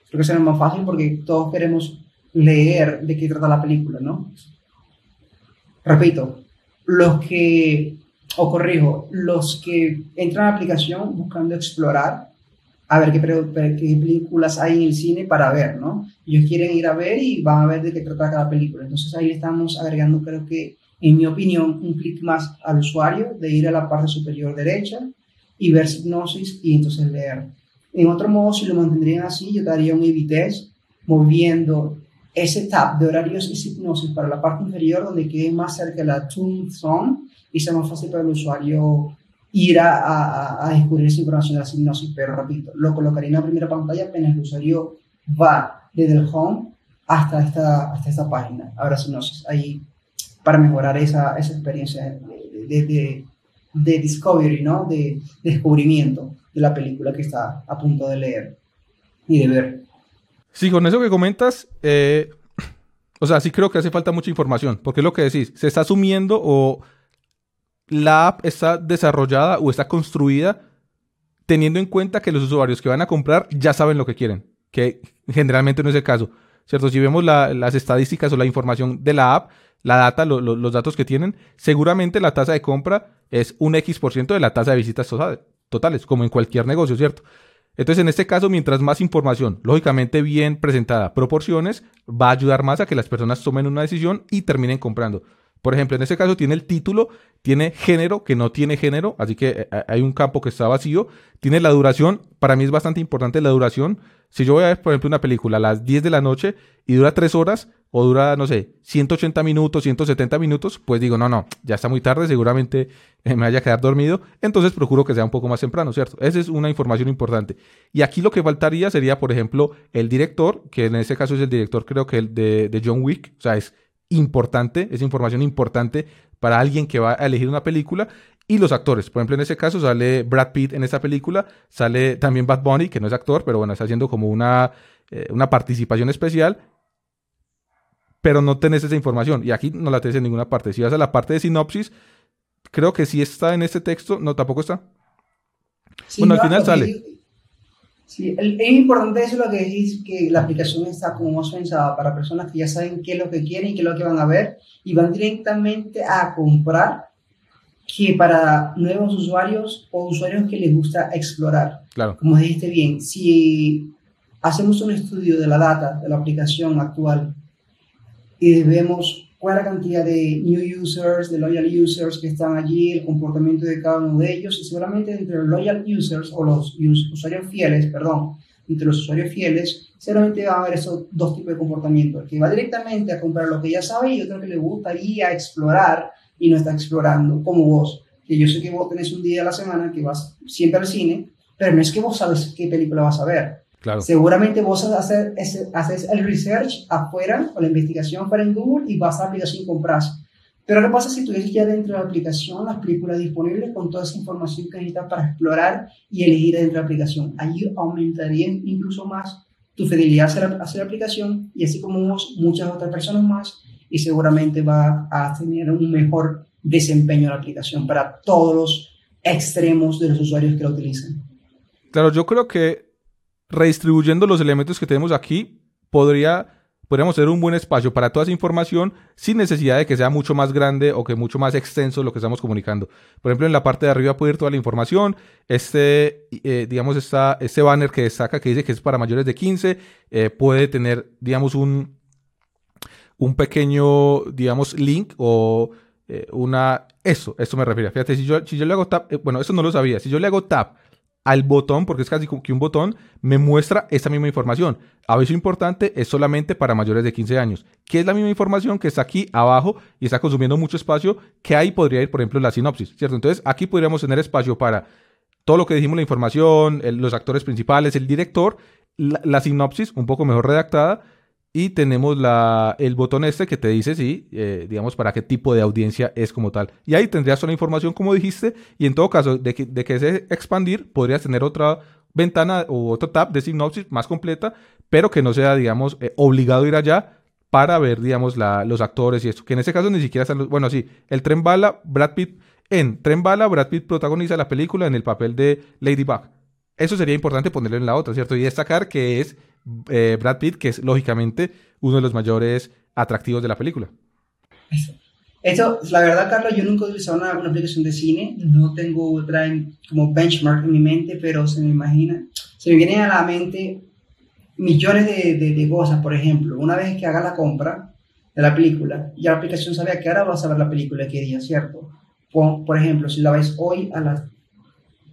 Creo que será más fácil porque todos queremos leer de qué trata la película, ¿no? Repito, los que, o corrijo, los que entran a la aplicación buscando explorar, a ver qué, películas hay en el cine para ver, ¿no? Ellos quieren ir a ver y van a ver de qué trata cada película. Entonces ahí estamos agregando, creo que, en mi opinión, un clic más al usuario de ir a la parte superior derecha y ver hipnosis y entonces leer. En otro modo, si lo mantendrían así, yo daría un test moviendo ese tab de horarios y hipnosis para la parte inferior donde quede más cerca de la Tune Zone y sea más fácil para el usuario ir a, a- a descubrir esa información de la hipnosis. Pero repito, lo colocaría en la primera pantalla apenas el usuario va desde el home hasta esta, hasta esta página. Ahora hipnosis, ahí para mejorar esa, esa experiencia de, de, de- de discovery, ¿no? De descubrimiento de la película que está a punto de leer y de ver. Sí, con eso que comentas, eh, o sea, sí creo que hace falta mucha información, porque es lo que decís, se está asumiendo o la app está desarrollada o está construida teniendo en cuenta que los usuarios que van a comprar ya saben lo que quieren, que generalmente no es el caso, ¿cierto? Si vemos la- las estadísticas o la información de la app, la data, lo- lo- los datos que tienen, seguramente la tasa de compra es un X por ciento de la tasa de visitas total- totales, como en cualquier negocio, ¿cierto? Entonces, en este caso, mientras más información, lógicamente bien presentada, proporciones, va a ayudar más a que las personas tomen una decisión y terminen comprando. Por ejemplo, en este caso tiene el título, tiene género que no tiene género, así que eh, hay un campo que está vacío. Tiene la duración, para mí es bastante importante la duración. Si yo voy a ver, por ejemplo, una película a las 10 de la noche y dura 3 horas o dura, no sé, 180 minutos, 170 minutos, pues digo, no, no, ya está muy tarde, seguramente eh, me vaya a quedar dormido. Entonces procuro que sea un poco más temprano, ¿cierto? Esa es una información importante. Y aquí lo que faltaría sería, por ejemplo, el director, que en este caso es el director, creo que el de John Wick, o sea, es importante, es información importante para alguien que va a elegir una película. Y los actores, por ejemplo, en ese caso sale Brad Pitt en esta película, sale también Bad Bunny, que no es actor, pero bueno, está haciendo como una, eh, una participación especial, pero no tenés esa información. Y aquí no la tenés en ninguna parte. Si vas a la parte de sinopsis, creo que sí está en este texto, no, tampoco está. Sí, Bueno, al final sale. Sí, es importante eso lo que decís, que la aplicación está como más pensada para personas que ya saben qué es lo que quieren y qué es lo que van a ver y van directamente a comprar que para nuevos usuarios o usuarios que les gusta explorar. Claro. Como dijiste bien, si hacemos un estudio de la data de la aplicación actual y vemos cuál es la cantidad de new users, de loyal users que están allí, el comportamiento de cada uno de ellos, y seguramente entre los loyal users o los us- usuarios fieles, perdón, entre los usuarios fieles, seguramente van a haber esos dos tipos de comportamiento, el que va directamente a comprar lo que ya sabe y otro que le gustaría explorar y no está explorando, como vos, que yo sé que vos tenés un día a la semana que vas siempre al cine, pero no es que vos sabes qué película vas a ver, Claro. Seguramente vos haces, haces el research afuera o la investigación fuera en Google y vas a la aplicación y compras. Pero ¿qué pasa si tuvieses ya dentro de la aplicación las películas disponibles con toda esa información que necesitas para explorar y elegir dentro de la aplicación? Ahí aumentaría incluso más tu fidelidad hacia la, hacia la aplicación y así como vos, muchas otras personas más y seguramente va a tener un mejor desempeño de la aplicación para todos los extremos de los usuarios que la utilizan. Claro, yo creo que redistribuyendo los elementos que tenemos aquí, podría, podríamos tener un buen espacio para toda esa información sin necesidad de que sea mucho más grande o que mucho más extenso lo que estamos comunicando. Por ejemplo, en la parte de arriba puede ir toda la información. Este, eh, digamos, esta, este banner que destaca que dice que es para mayores de 15, eh, puede tener, digamos, un, un pequeño, digamos, link o eh, una... Eso, eso me refiero. Fíjate, si yo, si yo le hago tap, bueno, eso no lo sabía. Si yo le hago tap al botón, porque es casi como que un botón, me muestra esta misma información. Aviso importante, es solamente para mayores de 15 años. Que es la misma información que está aquí abajo y está consumiendo mucho espacio, que ahí podría ir, por ejemplo, la sinopsis, ¿cierto? Entonces, aquí podríamos tener espacio para todo lo que dijimos, la información, los actores principales, el director, la, sinopsis un poco mejor redactada y tenemos la, el botón este que te dice si, eh, digamos, para qué tipo de audiencia es como tal. Y ahí tendrías toda la información como dijiste y en todo caso de que, de que se expandir, podrías tener otra ventana o otro tab de sinopsis más completa, pero que no sea, digamos, eh, obligado a ir allá para ver, digamos, la, los actores y esto. Que en ese caso ni siquiera están los... Bueno, sí, el tren bala, Brad Pitt... En Tren Bala, Brad Pitt protagoniza la película en el papel de Ladybug. Eso sería importante ponerlo en la otra, ¿cierto? Y destacar que es eh, Brad Pitt, que es lógicamente uno de los mayores atractivos de la película. Eso, la verdad, Carlos, yo nunca he utilizado una, aplicación de cine, no tengo otra como benchmark en mi mente, pero se me imagina, se me vienen a la mente millones de, de, cosas, por ejemplo, una vez que haga la compra de la película, ya la aplicación sabe a qué hora vas a ver la película, qué día, ¿cierto? Por, por ejemplo, si la ves hoy a las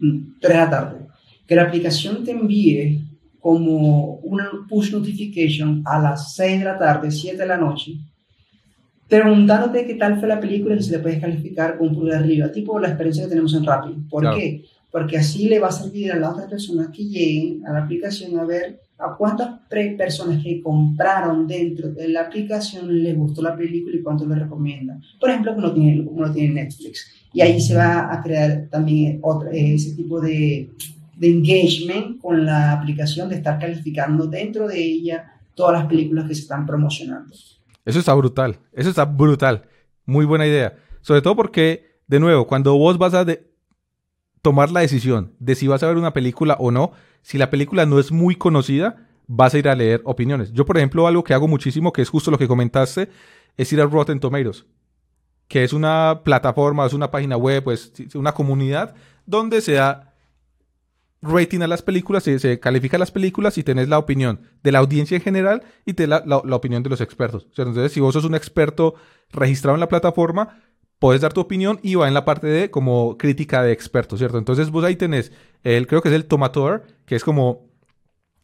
3 de la tarde, que la aplicación te envíe como una push notification a las 6 de la tarde, 7 de la noche, preguntándote qué tal fue la película y si le puedes calificar con un pulgar arriba, tipo la experiencia que tenemos en Rappi. ¿Por qué? Porque así le va a servir a las otras personas que lleguen a la aplicación a ver a cuántas personas que compraron dentro de la aplicación les gustó la película y cuánto les recomiendan. Por ejemplo, como lo tiene, como lo tiene Netflix. Y ahí se va a crear también otra, ese tipo de, de engagement con la aplicación, de estar calificando dentro de ella todas las películas que se están promocionando. Eso está brutal, eso está brutal. Muy buena idea. Sobre todo porque, de nuevo, cuando vos vas a tomar la decisión de si vas a ver una película o no, si la película no es muy conocida, vas a ir a leer opiniones. Yo, por ejemplo, algo que hago muchísimo, que es justo lo que comentaste, es ir a Rotten Tomatoes, que es una plataforma, es una página web, pues una comunidad donde se da rating a las películas, se, se, califica las películas y tenés la opinión de la audiencia en general y te la, la, opinión de los expertos. Entonces, si vos sos un experto registrado en la plataforma, puedes dar tu opinión y va en la parte de como crítica de expertos, ¿cierto? Entonces vos ahí tenés, el, creo que es el Tomator, que es como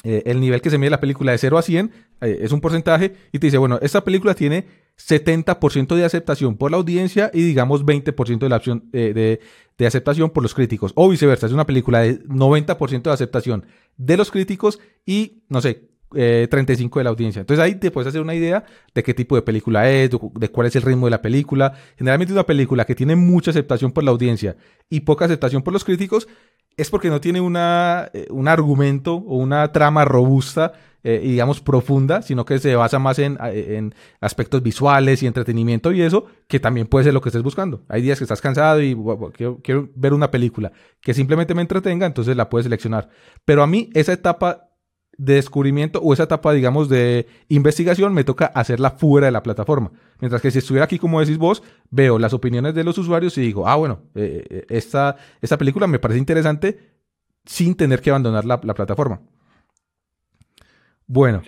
eh, el nivel que se mide la película de 0 a 100, eh, es un porcentaje, y te dice, bueno, esta película tiene 70% de aceptación por la audiencia y digamos 20% de, la opción, eh, de, de, aceptación por los críticos. O viceversa, es una película de 90% de aceptación de los críticos y, no sé, 35 de la audiencia. Entonces ahí te puedes hacer una idea de qué tipo de película es, de cuál es el ritmo de la película. Generalmente una película que tiene mucha aceptación por la audiencia y poca aceptación por los críticos es porque no tiene una, eh, un argumento o una trama robusta eh, y digamos profunda, sino que se basa más en, en, aspectos visuales y entretenimiento y eso, que también puede ser lo que estés buscando. Hay días que estás cansado y quiero, quiero ver una película que simplemente me entretenga, entonces la puedes seleccionar. Pero a mí esa etapa de descubrimiento o esa etapa, digamos, de investigación me toca hacerla fuera de la plataforma. Mientras que si estuviera aquí, como decís vos, veo las opiniones de los usuarios y digo, ah, bueno, eh, eh, esta, esta película me parece interesante sin tener que abandonar la, plataforma. Bueno.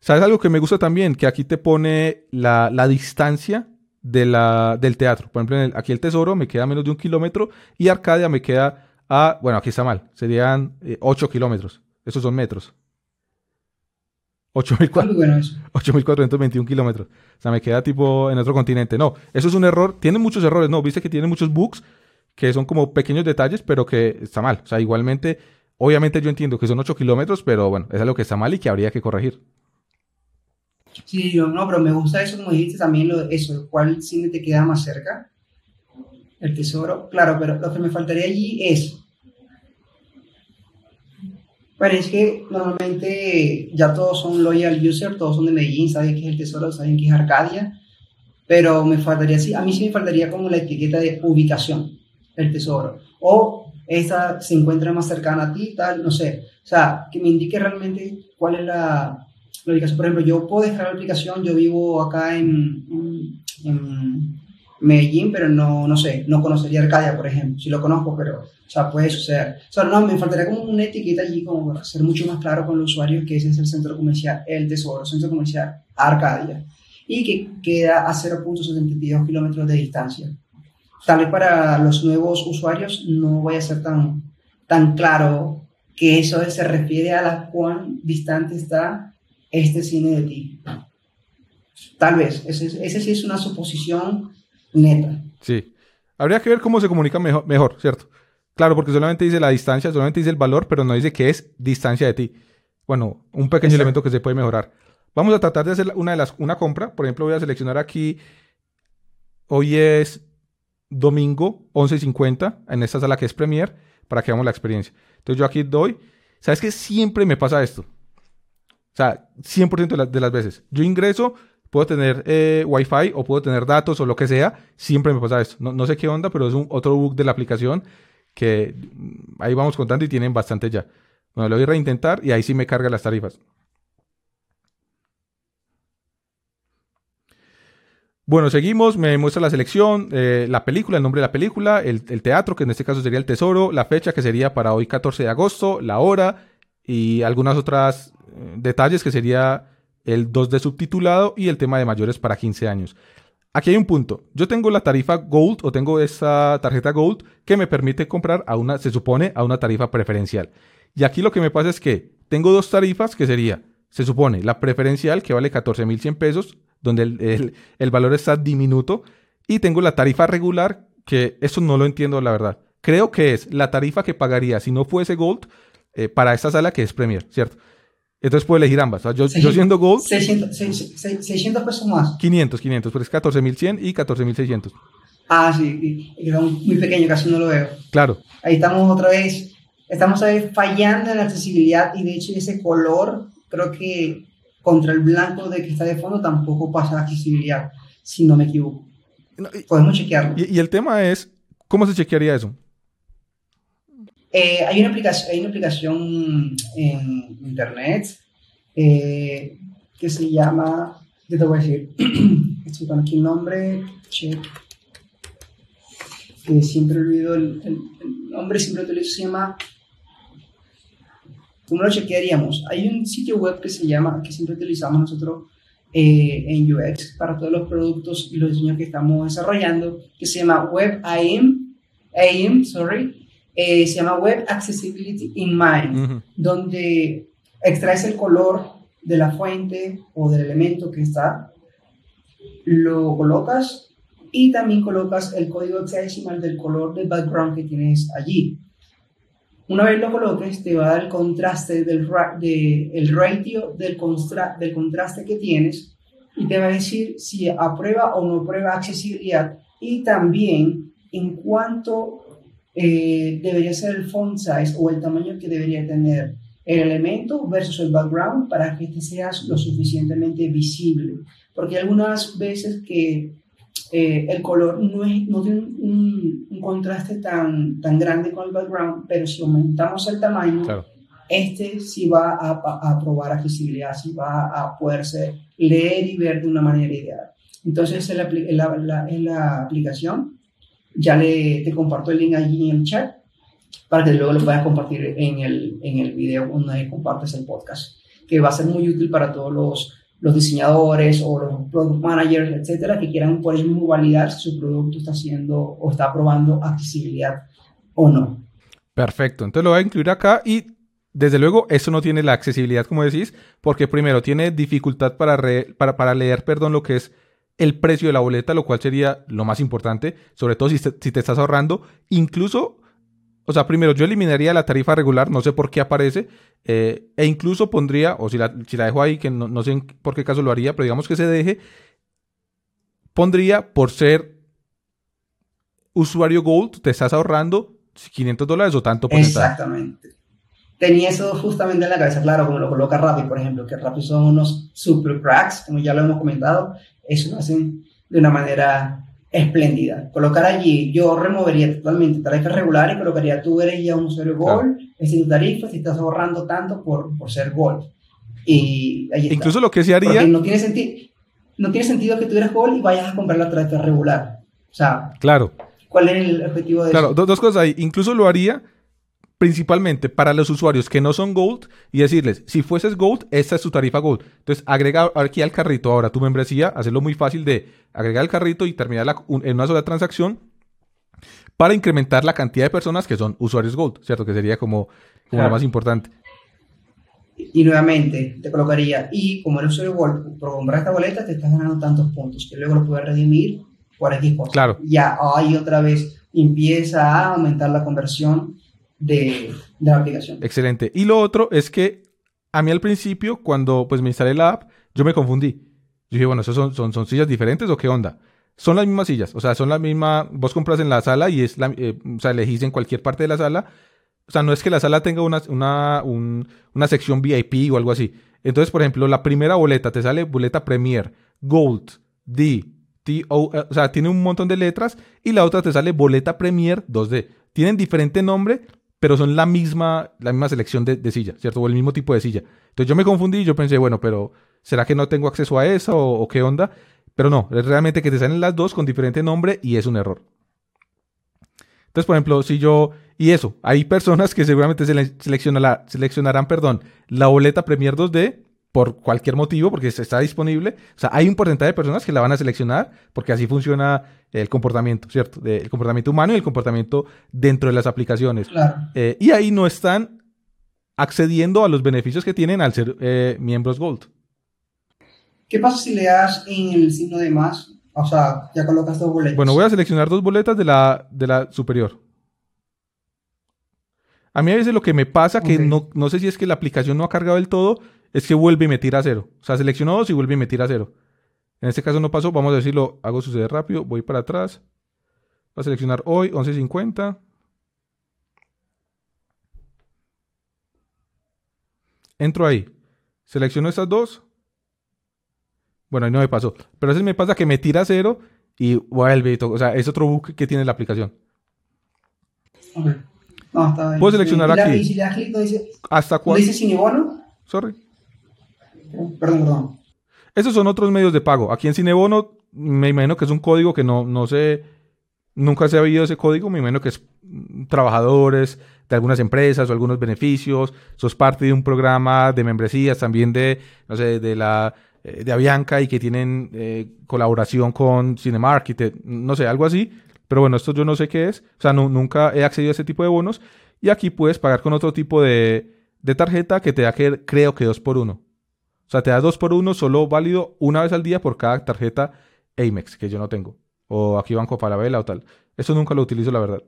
¿Sabes algo que me gusta también? Que aquí te pone la, distancia de la, del teatro. Por ejemplo, aquí el Tesoro me queda a menos de un kilómetro y Arcadia me queda a, bueno, aquí está mal, serían 8 eh, kilómetros. Esos son metros. 8.421 kilómetros. O sea, me queda tipo en otro continente. No, eso es un error. Tiene muchos errores, no. Viste que tiene muchos bugs que son como pequeños detalles, pero que está mal. O sea, igualmente, obviamente yo entiendo que son 8 kilómetros, pero bueno, es algo que está mal y que habría que corregir. Sí, no, pero me gusta eso, como dijiste también, lo, eso, cuál cine te queda más cerca. El tesoro, claro, pero lo que me faltaría allí es bueno, es que normalmente ya todos son loyal user, todos son de Medellín, saben que es el tesoro, saben que es Arcadia, pero me faltaría, sí, a mí sí me faltaría como la etiqueta de ubicación, el tesoro, o esa se encuentra más cercana a ti, tal, no sé, o sea, que me indique realmente cuál es la, ubicación. Por ejemplo, yo puedo dejar la aplicación, yo vivo acá en, en Medellín, pero no, no sé, no conocería Arcadia, por ejemplo. Si lo conozco, pero, o sea, puede suceder. O sea, no, me faltaría como una etiqueta allí, como para ser mucho más claro con los usuarios que ese es el centro comercial El Tesoro, centro comercial Arcadia, y que queda a 0.72 kilómetros de distancia. Tal vez para los nuevos usuarios no vaya a ser tan, tan claro que eso se refiere a la cuán distante está este cine de ti. Tal vez, ese sí es una suposición neta. Sí. Habría que ver cómo se comunica mejor, mejor, ¿cierto? Claro, porque solamente dice la distancia, solamente dice el valor, pero no dice que es distancia de ti. Bueno, un pequeño elemento que se puede mejorar. Vamos a tratar de hacer una, de las, una compra. Por ejemplo, voy a seleccionar aquí. Hoy es domingo 11.50 en esta sala que es Premier para que hagamos la experiencia. Entonces yo aquí doy. ¿Sabes qué? Siempre me pasa esto. O sea, 100% de, las veces. Yo ingreso, puedo tener eh, Wi-Fi o puedo tener datos o lo que sea. Siempre me pasa esto. No, sé qué onda, pero es un otro bug de la aplicación que mm, ahí vamos contando y tienen bastante ya. Bueno, lo voy a reintentar y ahí sí me carga las tarifas. Bueno, seguimos, me muestra la selección, eh, la película, el nombre de la película, el, teatro, que en este caso sería el tesoro, la fecha, que sería para hoy 14 de agosto, la hora y algunas otras eh, detalles, que sería el 2 de subtitulado y el tema de mayores para 15 años. Aquí hay un punto. Yo tengo la tarifa Gold o tengo esa tarjeta Gold que me permite comprar a una, se supone, a una tarifa preferencial. Y aquí lo que me pasa es que tengo dos tarifas que sería, se supone, la preferencial que vale 14.100 pesos donde el, valor está diminuto. Y tengo la tarifa regular, que eso no lo entiendo la verdad. Creo que es la tarifa que pagaría si no fuese Gold eh, para esta sala que es Premier, ¿cierto? Entonces puedo elegir ambas. yo, siendo Gold... 600, pesos más. 500, 500, pero es 14.100 y 14.600. Ah, sí, muy pequeño, casi no lo veo. Claro. Ahí estamos otra vez, estamos fallando en la accesibilidad y de hecho ese color creo que contra el blanco de que está de fondo tampoco pasa la accesibilidad, si no me equivoco. Podemos chequearlo. Y, el tema es, ¿cómo se chequearía eso? Eh, hay, una aplicación, en internet eh, que se llama, te voy a decir, estoy con aquí el nombre, check, que siempre olvido el, el, el nombre, siempre utilizo, se llama ¿Cómo lo chequearíamos? Hay un sitio web que se llama, que siempre utilizamos nosotros eh, en UX para todos los productos y los diseños que estamos desarrollando, que se llama Web AIM, AIM sorry, eh, se llama Web Accessibility in Mind, donde extraes el color de la fuente o del elemento que está, lo colocas y también colocas el código hexadecimal del color del background que tienes allí. Una vez lo coloques, te va a dar el contraste del de, el ratio del, del contraste que tienes y te va a decir si aprueba o no aprueba accesibilidad y también en cuánto eh, debería ser el font size o el tamaño que debería tener el elemento versus el background para que este sea lo suficientemente visible. Porque algunas veces que eh, el color no, es, no tiene un, contraste tan, tan grande con el background, pero si aumentamos el tamaño, este sí va a, a, probar accesibilidad, sí va a poderse leer y ver de una manera ideal. Entonces, en la, la, la aplicación, ya le, te comparto el link allí en el chat para que luego lo puedas compartir en el, en el video donde compartes el podcast, que va a ser muy útil para todos los los diseñadores o los product managers, etcétera, que quieran por mismo validar si su producto está haciendo o está probando accesibilidad o no. Perfecto, entonces lo voy a incluir acá y desde luego eso no tiene la accesibilidad como decís, porque primero tiene dificultad para, para, para, leer, perdón, lo que es el precio de la boleta, lo cual sería lo más importante, sobre todo si si te estás ahorrando, incluso o sea, primero yo eliminaría la tarifa regular, no sé por qué aparece, eh, e incluso pondría, o si la, si la dejo ahí, que no, no, sé por qué caso lo haría, pero digamos que se deje, pondría por ser usuario Gold, te estás ahorrando 500 dólares o tanto por Exactamente. Tenía eso justamente en la cabeza, claro, como lo coloca Rappi, por ejemplo, que Rappi son unos super cracks, como ya lo hemos comentado, eso lo hacen de una manera espléndida. Colocar allí, yo removería totalmente tarifa regular y colocaría tú eres ya un usuario Gold, es tu tarifa, si estás ahorrando tanto por, por ser Gold. Y está. Incluso lo que se haría... no tiene, sentido no tiene sentido que tú eres Gold y vayas a comprar la tarifa regular. O sea, claro. ¿cuál es el objetivo de claro, eso? Claro, dos cosas ahí. Incluso lo haría principalmente para los usuarios que no son Gold y decirles, si fueses Gold, esta es tu tarifa Gold. Entonces, agrega aquí al carrito ahora tu membresía, hacerlo muy fácil de agregar el carrito y terminarla en una sola transacción. para incrementar la cantidad de personas que son usuarios Gold, ¿cierto? Que sería como, como lo más importante. Y nuevamente te colocaría, y como eres usuario Gold, por comprar esta boleta te estás ganando tantos puntos que luego lo puedes redimir por X cosas. Claro. Ya ahí otra vez empieza a aumentar la conversión de, la aplicación. Excelente. Y lo otro es que a mí al principio, cuando pues me instalé la app, yo me confundí. Yo dije, bueno, ¿esos son, son, son sillas diferentes o qué onda? Son las mismas sillas, o sea, son la misma, vos compras en la sala y es la, eh, o sea, elegís en cualquier parte de la sala. O sea, no es que la sala tenga una, una, un- una sección VIP o algo así. Entonces, por ejemplo, la primera boleta te sale boleta Premier, Gold, D, T, O, eh, o sea, tiene un montón de letras y la otra te sale boleta Premier 2D. Tienen diferente nombre, pero son la misma, la misma selección de, de silla, ¿cierto? O el mismo tipo de silla. Entonces yo me confundí y yo pensé, bueno, pero ¿será que no tengo acceso a esa o, qué onda? Pero no, es realmente que te salen las dos con diferente nombre y es un error. Entonces, por ejemplo, si yo... Y eso, hay personas que seguramente sele- seleccionará- seleccionarán, perdón, la boleta Premier 2D por cualquier motivo, porque está disponible. O sea, hay un porcentaje de personas que la van a seleccionar porque así funciona el comportamiento, ¿cierto? De- el comportamiento humano y el comportamiento dentro de las aplicaciones. Claro. Eh, y ahí no están accediendo a los beneficios que tienen al ser eh, miembros Gold. ¿Qué pasa si le das en el signo de más? O sea, ya colocas dos boletas. Bueno, voy a seleccionar dos boletas de la, de la superior. A mí a veces lo que me pasa, que Ok. no, no sé si es que la aplicación no ha cargado del todo, es que vuelve y me tira a cero. O sea, selecciono dos y vuelve y me tira a cero. En este caso no pasó, vamos a decirlo, hago suceder rápido, voy para atrás. Voy a seleccionar hoy, 11.50. Entro ahí. Selecciono estas dos. Bueno, ahí no me pasó. Pero a veces me pasa que me tira a cero y vuelve y todo. O sea, es otro bug que tiene la aplicación. Ok. No, está bien. Puedo seleccionar Y la- aquí. Y si le das clic, no dice, ¿Hasta ¿no cuándo? dice Cinebono? Sorry. Perdón, perdón. Esos son otros medios de pago. Aquí en Cinebono me imagino que es un código que no, no sé, nunca se ha oído ese código. Me imagino que es mm, trabajadores de algunas empresas o algunos beneficios. Sos parte de un programa de membresías también de, no sé, de la eh, de Avianca y que tienen eh, colaboración con Cinemarket, no sé, algo así. Pero bueno, esto yo no sé qué es. O sea, nu- nunca he accedido a ese tipo de bonos. Y aquí puedes pagar con otro tipo de, de tarjeta que te da que, creo que dos por uno. O sea, te da dos por uno solo válido una vez al día por cada tarjeta Amex, que yo no tengo. O aquí Banco Falabella o tal. Eso nunca lo utilizo, la verdad.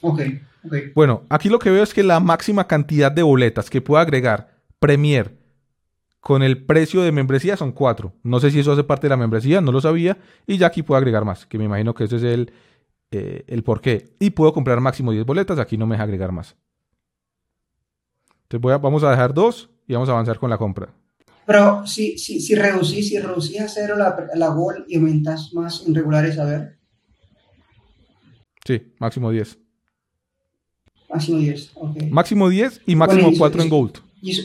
Ok, ok. Bueno, aquí lo que veo es que la máxima cantidad de boletas que puedo agregar Premier con el precio de membresía son cuatro. No sé si eso hace parte de la membresía, no lo sabía. Y ya aquí puedo agregar más, que me imagino que ese es el, eh, el por qué. Y puedo comprar máximo 10 boletas, aquí no me deja agregar más. Entonces voy a- vamos a dejar dos y vamos a avanzar con la compra. Pero si, si, si reducís, si reducís a cero la, la gol y aumentás más en regulares, a ver, Sí, máximo 10. máximo 10. Ok. Máximo 10 y Bueno, máximo y eso- 4 en Gold. Y eso,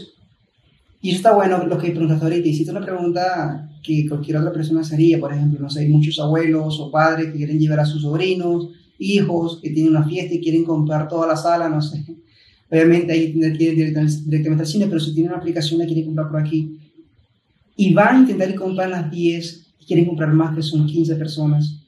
y eso está bueno lo que preguntaste ahorita. Hiciste una pregunta que cualquier otra persona haría, por ejemplo, no sé, hay muchos abuelos o padres que quieren llevar a sus sobrinos, hijos que tienen una fiesta y quieren comprar toda la sala, no sé. Obviamente ahí tendrán que ir directamente, al cine, pero si tienen una aplicación la quieren comprar por aquí. Y van a intentar comprar las 10 y quieren comprar más, que son 15 personas.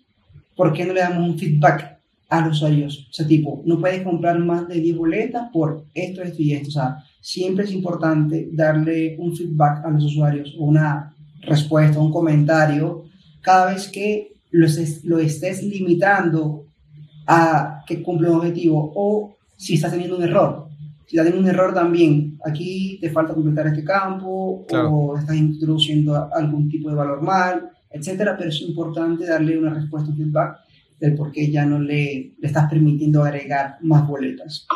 ¿Por qué no le damos un feedback a los usuarios? O sea, tipo, no puedes comprar más de 10 boletas por esto, esto y esto. O sea, siempre es importante darle un feedback a los usuarios, una respuesta, un comentario, cada vez que lo estés, lo estés limitando a que cumple un objetivo o si estás teniendo un error. Si teniendo un error también, aquí te falta completar este campo Claro. o estás introduciendo algún tipo de valor mal, etcétera, pero es importante darle una respuesta, un feedback del por qué ya no le, le estás permitiendo agregar más boletas.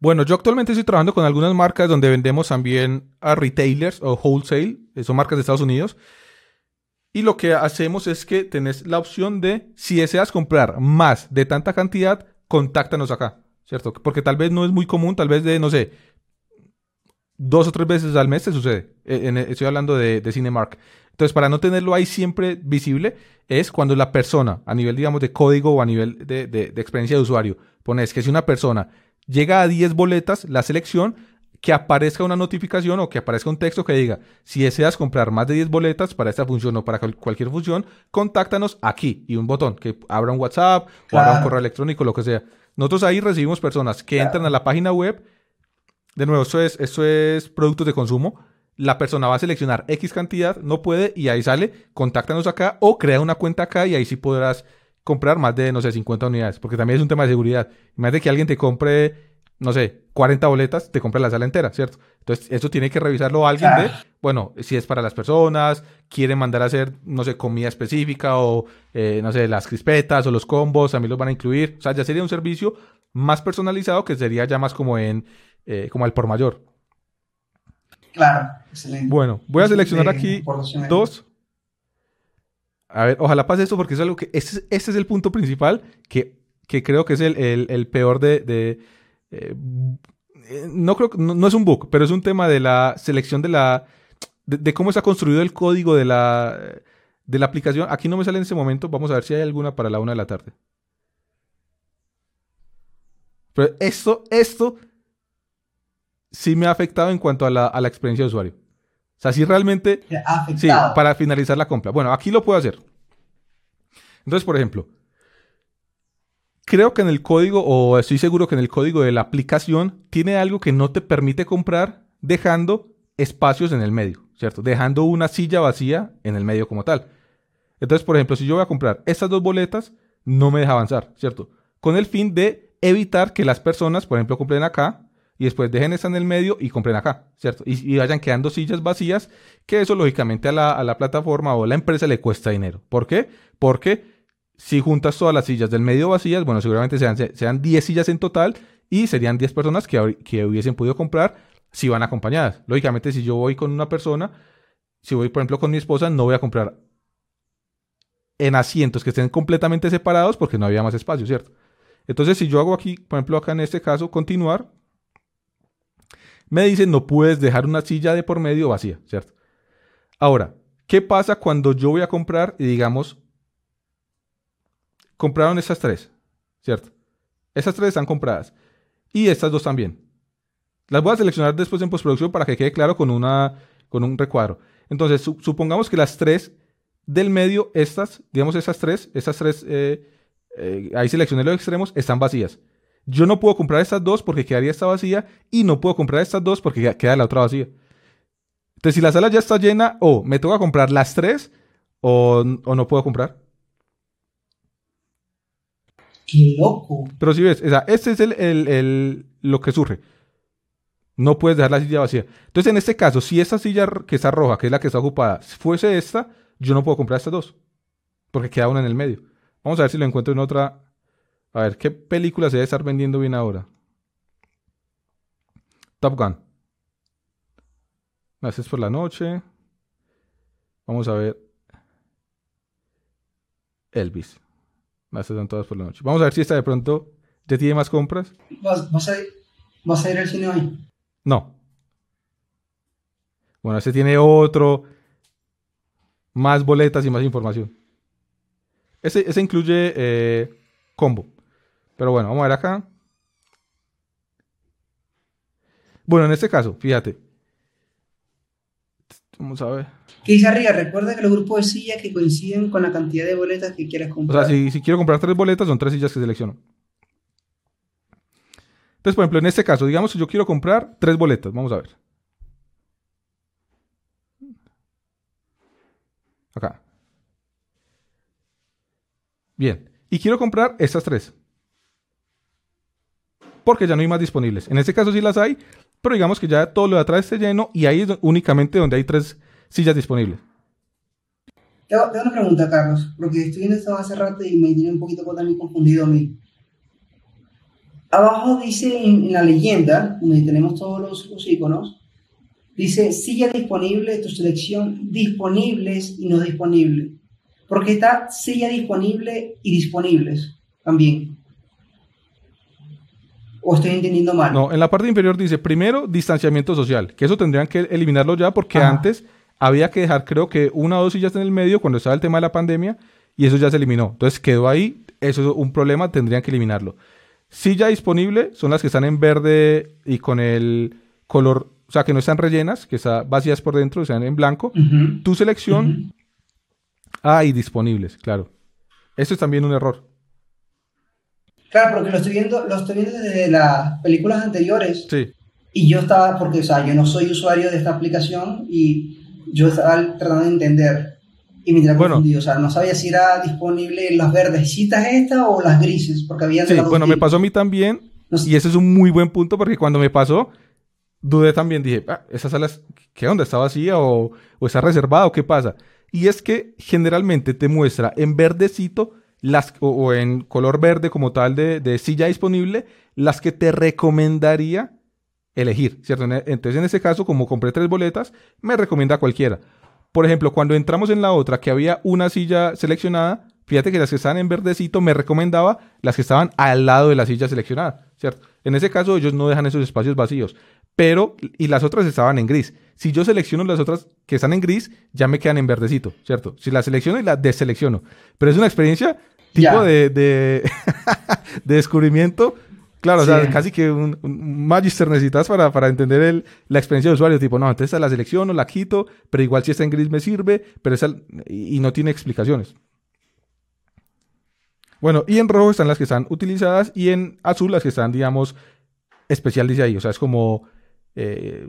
Bueno, yo actualmente estoy trabajando con algunas marcas donde vendemos también a retailers o wholesale, eh, son marcas de Estados Unidos. Y lo que hacemos es que tenés la opción de, si deseas comprar más de tanta cantidad, contáctanos acá, ¿cierto? Porque tal vez no es muy común, tal vez de, no sé, dos o tres veces al mes te sucede. Eh, en- estoy hablando de, de Cinemark. Entonces, para no tenerlo ahí siempre visible, es cuando la persona, a nivel, digamos, de código o a nivel de, de- de experiencia de usuario, pones que si una persona llega a 10 boletas, la selección, que aparezca una notificación o que aparezca un texto que diga, si deseas comprar más de 10 boletas para esta función o para cualquier función, contáctanos aquí y un botón, que abra un WhatsApp o abra un correo electrónico, lo que sea. Nosotros ahí recibimos personas que entran a la página web. De nuevo, esto es, esto es productos de consumo. La persona va a seleccionar X cantidad, no puede, y ahí sale, contáctanos acá o crea una cuenta acá y ahí sí podrás comprar más de, no sé, 50 unidades, porque también es un tema de seguridad. Imagínate que alguien te compre, no sé, 40 boletas, te compra la sala entera, ¿cierto? Entonces, eso tiene que revisarlo alguien de, bueno, si es para las personas, quieren mandar a hacer, no sé, comida específica o, eh, no sé, las crispetas o los combos, también los van a incluir. O sea, ya sería un servicio más personalizado que sería ya más como en, eh, como al por mayor. Claro, excelente. Bueno, voy a seleccionar aquí dos a ver, ojalá pase esto porque es algo que. Este, es el punto principal que, creo que es el, peor de. Eh, no creo no, no, es un bug, pero es un tema de la selección de la. De, cómo está construido el código de la, de la aplicación. Aquí no me sale en ese momento. Vamos a ver si hay alguna para la una de la tarde. Pero esto, esto sí me ha afectado en cuanto a la, a la experiencia de usuario. O sea, si realmente... Sí, para finalizar la compra. Bueno, aquí lo puedo hacer. Entonces, por ejemplo, creo que en el código, o estoy seguro que en el código de la aplicación, tiene algo que no te permite comprar dejando espacios en el medio, ¿cierto? Dejando una silla vacía en el medio como tal. Entonces, por ejemplo, si yo voy a comprar estas dos boletas, no me deja avanzar, ¿cierto? Con el fin de evitar que las personas, por ejemplo, compren acá y después dejen esta en el medio y compren acá, ¿cierto? Y, vayan quedando sillas vacías, que eso lógicamente a la, plataforma o a la empresa le cuesta dinero. ¿Por qué? Porque si juntas todas las sillas del medio vacías, bueno, seguramente sean, sean 10 sillas en total y serían 10 personas que, que hubiesen podido comprar si van acompañadas. Lógicamente, si yo voy con una persona, si voy, por ejemplo, con mi esposa, no voy a comprar en asientos que estén completamente separados porque no había más espacio, ¿cierto? Entonces, si yo hago aquí, por ejemplo, acá en este caso, continuar, me dicen no puedes dejar una silla de por medio vacía, ¿cierto? Ahora, ¿qué pasa cuando yo voy a comprar y digamos, compraron estas tres, ¿cierto? Estas tres están compradas y estas dos también. Las voy a seleccionar después en postproducción para que quede claro con, una, con un recuadro. Entonces, supongamos que las tres del medio, estas, digamos estas tres, estas tres, eh, eh, ahí seleccioné los extremos, están vacías. Yo no puedo comprar estas dos porque quedaría esta vacía y no puedo comprar estas dos porque queda la otra vacía. Entonces, si la sala ya está llena, o me toca comprar las tres o, no puedo comprar. ¡Qué loco! Pero si ves, este es el, lo que surge. No puedes dejar la silla vacía. Entonces, en este caso, si esta silla que está roja, que es la que está ocupada, fuese esta, yo no puedo comprar estas dos. Porque queda una en el medio. Vamos a ver si lo encuentro en otra a ver, ¿qué película se debe estar vendiendo bien ahora? Top Gun. Gracias por la noche. Vamos a ver. Elvis. Gracias son todas por la noche. Vamos a ver si esta de pronto ya tiene más compras. ¿Vas, a, ir al cine hoy? No. Bueno, este tiene otro. Más boletas y más información. Ese, ese incluye eh, combo. Pero bueno, vamos a ver acá. Bueno, en este caso, fíjate. ¿Qué dice arriba? Recuerda que los grupos de sillas que coinciden con la cantidad de boletas que quieres comprar. O sea, si, quiero comprar tres boletas, son tres sillas que selecciono. Entonces, por ejemplo, en este caso, digamos que yo quiero comprar tres boletas. Vamos a ver. Acá. Bien. Y quiero comprar estas tres porque ya no hay más disponibles. En este caso sí las hay, pero digamos que ya todo lo de atrás está lleno y ahí es únicamente donde hay tres sillas disponibles. Tengo, una pregunta, Carlos, porque estoy viendo esto hace rato y me tiene un poquito también confundido a mí. Abajo dice en, la leyenda, donde tenemos todos los, los iconos, dice silla disponible, tu selección disponibles y no disponible. Porque está silla disponible y disponibles también. ¿O estoy entendiendo mal? No, en la parte inferior dice primero distanciamiento social, que eso tendrían que eliminarlo ya porque antes había que dejar creo que una o dos sillas en el medio cuando estaba el tema de la pandemia y eso ya se eliminó. Entonces quedó ahí, eso es un problema, tendrían que eliminarlo. Silla disponible son las que están en verde y con el color, o sea, que no están rellenas, que están vacías por dentro, están en blanco. Tu selección, ah, y disponibles, claro. Esto es también un error. Claro, porque lo estoy viendo, lo estoy viendo desde las películas anteriores Sí, y yo estaba, porque, o sea, yo no soy usuario de esta aplicación y yo estaba tratando de entender y me tenía Bueno. confundido, o sea, no sabía si era disponible las verdecitas estas o las grises, porque había sí, bueno, me pasó a mí también, No sé. y ese es un muy buen punto porque cuando me pasó, dudé también, dije, ah, esa sala, es- ¿qué onda? ¿Está vacía o, o está reservada o qué pasa? Y es que generalmente te muestra en verdecito las, o, en color verde como tal de, de silla disponible, las que te recomendaría elegir, ¿cierto? E- Entonces, en ese caso, como compré tres boletas, me recomienda cualquiera. Por ejemplo, cuando entramos en la otra, que había una silla seleccionada, fíjate que las que estaban en verdecito me recomendaba las que estaban al lado de la silla seleccionada, ¿cierto? En ese caso, ellos no dejan esos espacios vacíos, pero, y las otras estaban en gris. Si yo selecciono las otras que están en gris, ya me quedan en verdecito, ¿cierto? Si las selecciono y las deselecciono. Pero es una experiencia tipo de, de, de descubrimiento. Claro, o sea, casi que un, un magister necesitas para, para entender el- la experiencia de usuario. Tipo, no, entonces esta la selecciono, la quito, pero igual si está en gris me sirve, pero esa, y, y no tiene explicaciones. Bueno, y en rojo están las que están utilizadas y en azul las que están, digamos, especial dice ahí. O sea, es como eh,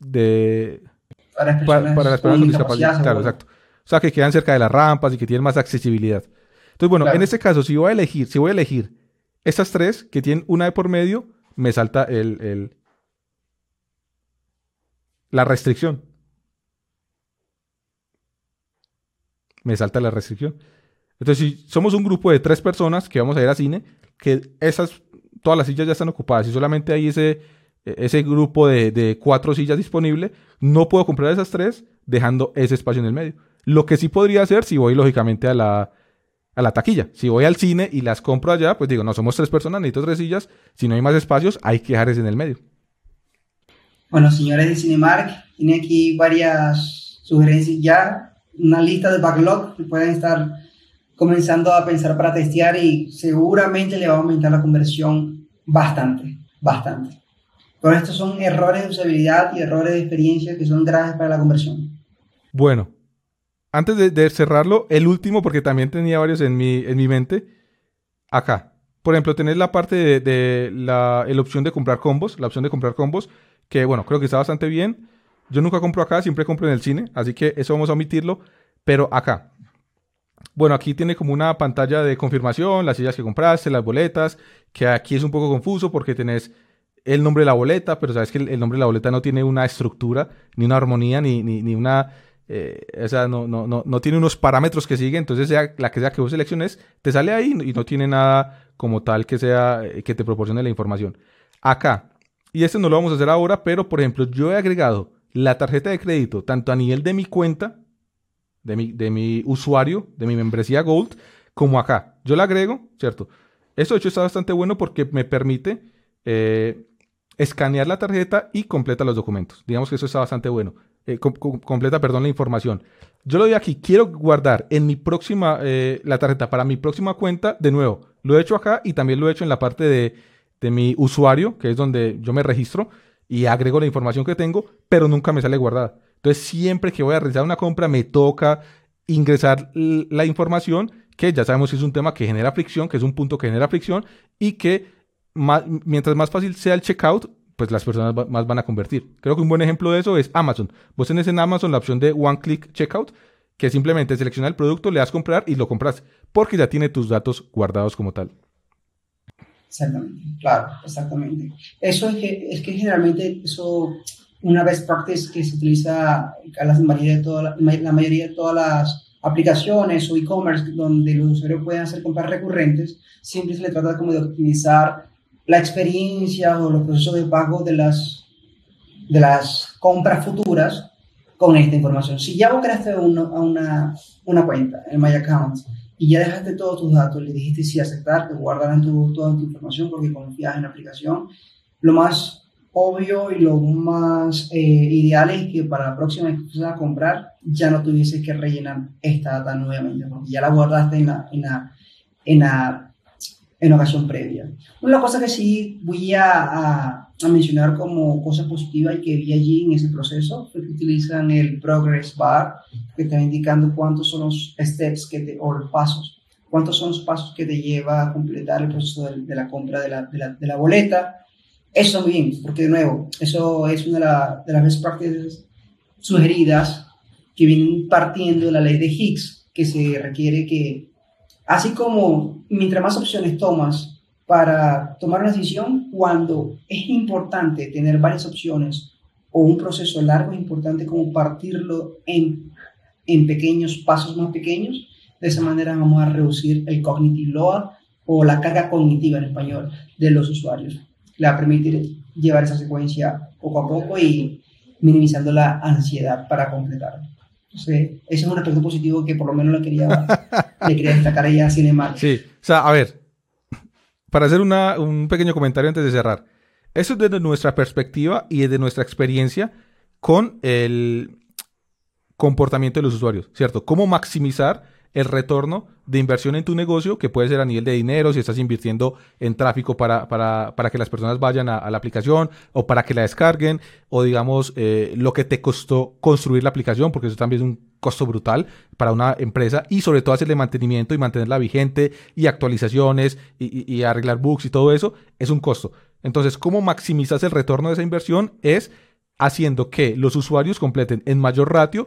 de, para, para, las personas con discapacidad. Claro, exacto. O sea, que quedan cerca de las rampas y que tienen más accesibilidad. Entonces, bueno, Claro. en este caso, si voy a elegir, si voy a elegir estas tres que tienen una de por medio, me salta el, el- la restricción. Me salta la restricción. Entonces, si somos un grupo de tres personas que vamos a ir a cine, que esas, todas las sillas ya están ocupadas y solamente hay ese, ese grupo de, de cuatro sillas disponible, no puedo comprar esas tres dejando ese espacio en el medio. Lo que sí podría hacer si voy lógicamente a la, a la taquilla. Si voy al cine y las compro allá, pues digo, no somos tres personas, necesito tres sillas. Si no hay más espacios, hay que dejar ese en el medio. Bueno, señores de Cinemark, tiene aquí varias sugerencias ya, una lista de backlog que pueden estar comenzando a pensar para testear y seguramente le va a aumentar la conversión bastante, bastante. Pero estos son errores de usabilidad y errores de experiencia que son graves para la conversión. Bueno, antes de, cerrarlo, el último, porque también tenía varios en mi, en mi mente, acá. Por ejemplo, tenés la parte de, la, la opción de comprar combos, la opción de comprar combos, que bueno, creo que está bastante bien. Yo nunca compro acá, siempre compro en el cine, así que eso vamos a omitirlo. Pero acá, bueno, aquí tiene como una pantalla de confirmación, las sillas que compraste, las boletas, que aquí es un poco confuso porque tenés el nombre de la boleta, pero sabes que el, el nombre de la boleta no tiene una estructura, ni una armonía, ni, ni, ni una... eh, o sea, no, no, no, no tiene unos parámetros que sigue, entonces sea la que sea que vos selecciones, te sale ahí y no tiene nada como tal que sea, eh, que te proporcione la información. Acá, y esto no lo vamos a hacer ahora, pero por ejemplo, yo he agregado la tarjeta de crédito tanto a nivel de mi cuenta, de mi, de mi usuario, de mi membresía Gold, como acá. Yo la agrego, ¿cierto? Esto de hecho está bastante bueno porque me permite eh, escanear la tarjeta y completa los documentos. Digamos que eso está bastante bueno. Eh, com- com- completa, perdón, la información. Yo lo doy aquí, quiero guardar en mi próxima, eh, la tarjeta para mi próxima cuenta, de nuevo, lo he hecho acá y también lo he hecho en la parte de, de mi usuario, que es donde yo me registro y agrego la información que tengo, pero nunca me sale guardada. Entonces, siempre que voy a realizar una compra, me toca ingresar la información, que ya sabemos que es un tema que genera fricción, que es un punto que genera fricción, y que mientras más fácil sea el checkout, pues las personas más van a convertir. Creo que un buen ejemplo de eso es Amazon. Vos tenés en Amazon la opción de One Click Checkout, que simplemente selecciona el producto, le das comprar y lo compras, porque ya tiene tus datos guardados como tal. Exactamente, claro, exactamente. Eso es que, es que generalmente eso, una best practice que se utiliza en la mayoría de, toda la mayoría de todas las aplicaciones o e-commerce donde los usuarios pueden hacer compras recurrentes, siempre se le trata como de optimizar la experiencia o los procesos de pago de las, de las compras futuras con esta información. Si ya vos creaste una, una, una cuenta en My Account y ya dejaste todos tus datos, le dijiste sí aceptar, te guardarán tu, toda tu información porque confías en la aplicación. Lo más obvio y lo más eh, ideal es que para la próxima vez que empieces a comprar ya no tuvieses que rellenar esta data nuevamente porque ya la guardaste en la, en la, en la, en ocasión previa. Una cosa que sí voy a, a, a mencionar como cosa positiva y que vi allí en ese proceso fue que utilizan el Progress Bar, que está indicando cuántos son los steps que te, o los pasos, cuántos son los pasos que te lleva a completar el proceso de, la compra de la, de, la, de la, boleta. Eso muy bien, porque de nuevo, eso es una de, la, de las best practices sugeridas que vienen partiendo de la ley de Higgs, que se requiere que, así como mientras más opciones tomas para tomar una decisión cuando es importante tener varias opciones o un proceso largo, es importante como partirlo en, en pequeños pasos más pequeños. De esa manera vamos a reducir el cognitive load o la carga cognitiva en español de los usuarios. Le va a permitir llevar esa secuencia poco a poco y minimizando la ansiedad para completar. Entonces, ese es un aspecto positivo que por lo menos le quería, le quería destacar ahí a Cinemark. Sí, o sea, a ver, para hacer un pequeño comentario antes de cerrar. Eso es desde nuestra perspectiva y desde nuestra experiencia con el comportamiento de los usuarios, ¿cierto? Cómo maximizar el retorno de inversión en tu negocio, que puede ser a nivel de dinero, si estás invirtiendo en tráfico para, para, para que las personas vayan a, la aplicación o para que la descarguen, o digamos eh, lo que te costó construir la aplicación, porque eso también es un costo brutal para una empresa y sobre todo hacerle mantenimiento y mantenerla vigente y actualizaciones y, y arreglar bugs y todo eso es un costo. Entonces, ¿cómo maximizas el retorno de esa inversión? Es haciendo que los usuarios completen en mayor ratio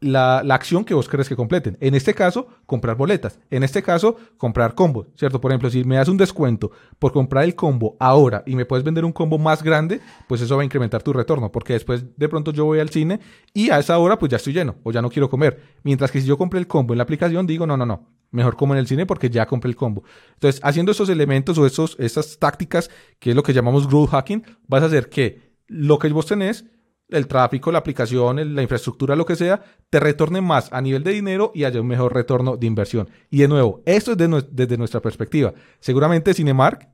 la, acción que vos querés que completen. En este caso, comprar boletas. En este caso, comprar combos, ¿cierto? Por ejemplo, si me das un descuento por comprar el combo ahora y me puedes vender un combo más grande, pues eso va a incrementar tu retorno, porque después de pronto yo voy al cine y a esa hora pues ya estoy lleno o ya no quiero comer. Mientras que si yo compré el combo en la aplicación, digo, no, no, no, mejor como en el cine porque ya compré el combo. Entonces, haciendo esos elementos o esos, esas tácticas, que es lo que llamamos growth hacking, vas a hacer que lo que vos tenés el tráfico, la aplicación, la infraestructura, lo que sea, te retorne más a nivel de dinero y haya un mejor retorno de inversión. Y de nuevo, esto es desde nuestra perspectiva. Seguramente Cinemark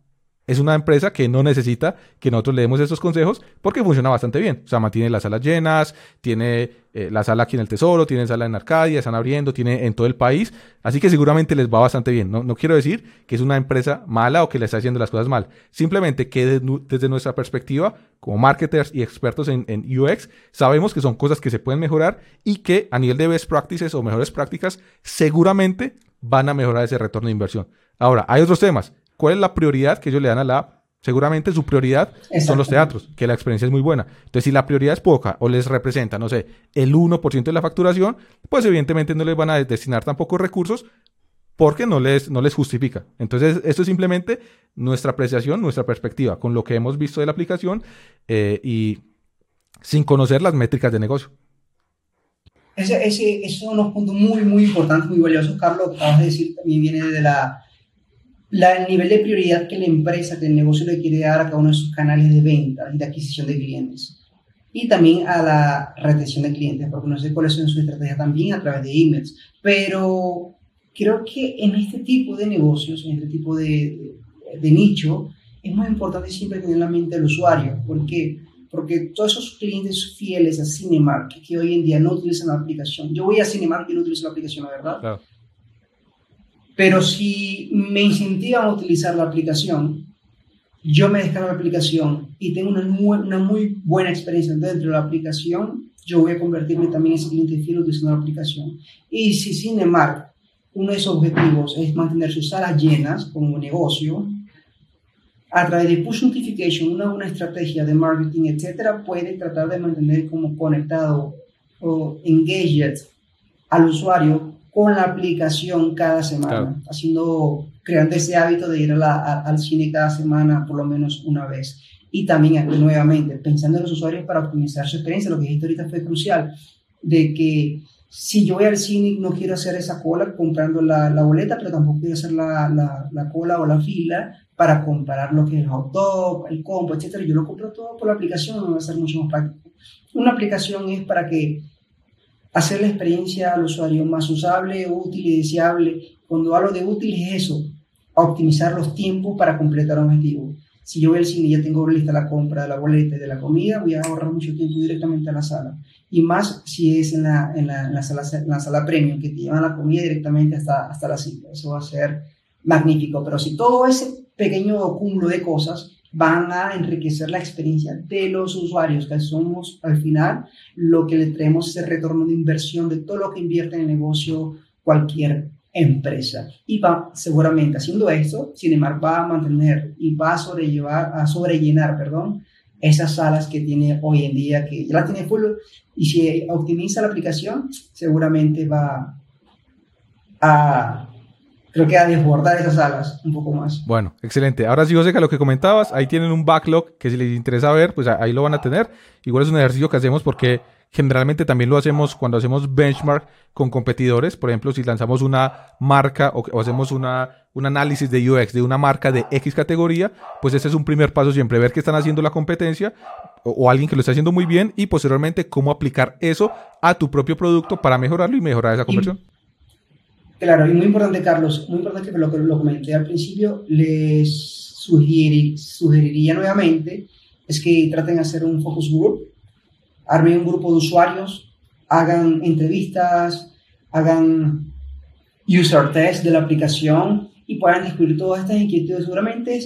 es una empresa que no necesita que nosotros le demos esos consejos porque funciona bastante bien. O sea, mantiene las salas llenas, tiene eh, la sala aquí en el Tesoro, tiene sala en Arcadia, están abriendo, tiene en todo el país. Así que seguramente les va bastante bien. No, no quiero decir que es una empresa mala o que le está haciendo las cosas mal. Simplemente que desde nuestra perspectiva, como marketers y expertos en, en UX, sabemos que son cosas que se pueden mejorar y que a nivel de best practices o mejores prácticas, seguramente van a mejorar ese retorno de inversión. Ahora, hay otros temas ¿Cuál es la prioridad que ellos le dan a la app? Seguramente su prioridad son los teatros, que la experiencia es muy buena. Entonces, si la prioridad es poca o les representa, no sé, el 1% de la facturación, pues evidentemente no les van a destinar tampoco recursos porque no les, no les justifica. Entonces, esto es simplemente nuestra apreciación, nuestra perspectiva con lo que hemos visto de la aplicación eh, y sin conocer las métricas de negocio. Ese, ese, esos son unos puntos muy, muy importantes, muy valiosos, Carlos. Lo que acabas de decir también viene de la el nivel de prioridad que la empresa, que el negocio le quiere dar a cada uno de sus canales de venta y de adquisición de clientes. Y también a la retención de clientes, porque no sé cuáles son sus estrategias también a través de emails. Pero creo que en este tipo de negocios, en este tipo de, de, nicho, es muy importante siempre tener en la mente del usuario. ¿Por qué? Porque todos esos clientes fieles a Cinemark que hoy en día no utilizan la aplicación, yo voy a Cinemark y no utilizo la aplicación, la verdad. Claro pero si me incentivan a utilizar la aplicación, yo me descargo la aplicación y tengo una muy, una muy buena experiencia dentro de la aplicación, yo voy a convertirme también en cliente fiel utilizando la aplicación. Y si Cinemark, uno de sus objetivos es mantener sus salas llenas como negocio, a través de push notification, una buena estrategia de marketing, etcétera, puede tratar de mantener como conectado o engaged al usuario con la aplicación cada semana, haciendo, creando ese hábito de ir al cine cada semana por lo menos una vez. Y también, nuevamente, pensando en los usuarios para optimizar su experiencia, lo que dijiste ahorita fue crucial, de que si yo voy al cine no quiero hacer esa cola comprando la, la boleta, pero tampoco quiero hacer la, la, la, cola o la fila para comparar lo que es el hot dog, el combo, etcétera. Yo lo compro todo por la aplicación, me va a ser mucho más práctico. Una aplicación es para que hacer la experiencia al usuario más usable, útil y deseable. Cuando hablo de útil es eso, optimizar los tiempos para completar un objetivo. Si yo voy al cine y ya tengo lista la compra de la boleta y de la comida, voy a ahorrar mucho tiempo directamente a la sala. Y más si es en la, en la, sala, en la sala premium, que te llevan la comida directamente hasta, hasta la cita. Eso va a ser magnífico. Pero si todo ese pequeño cúmulo de cosas van a enriquecer la experiencia de los usuarios, que somos al final lo que le traemos ese retorno de inversión de todo lo que invierte en el negocio cualquier empresa. Y va, seguramente haciendo esto, Cinemark va a mantener y va a sobrellevar, a sobrellenar, perdón, esas salas que tiene hoy en día, que ya la tiene full, y si optimiza la aplicación, seguramente va a, creo que a desbordar esas salas un poco más. Bueno, excelente. Ahora sí, José, que lo que comentabas, ahí tienen un backlog que si les interesa ver, pues ahí lo van a tener. Igual es un ejercicio que hacemos porque generalmente también lo hacemos cuando hacemos benchmark con competidores. Por ejemplo, si lanzamos una marca o, hacemos una, un análisis de UX de una marca de X categoría, pues ese es un primer paso siempre, ver qué están haciendo la competencia o, alguien que lo está haciendo muy bien y posteriormente cómo aplicar eso a tu propio producto para mejorarlo y mejorar esa conversión. Claro, y muy importante, Carlos, muy importante que lo lo comenté al principio, les sugeriría nuevamente es que traten de hacer un focus group armen un grupo de usuarios, hagan entrevistas, hagan user test de la aplicación y puedan descubrir todas estas inquietudes. Seguramente,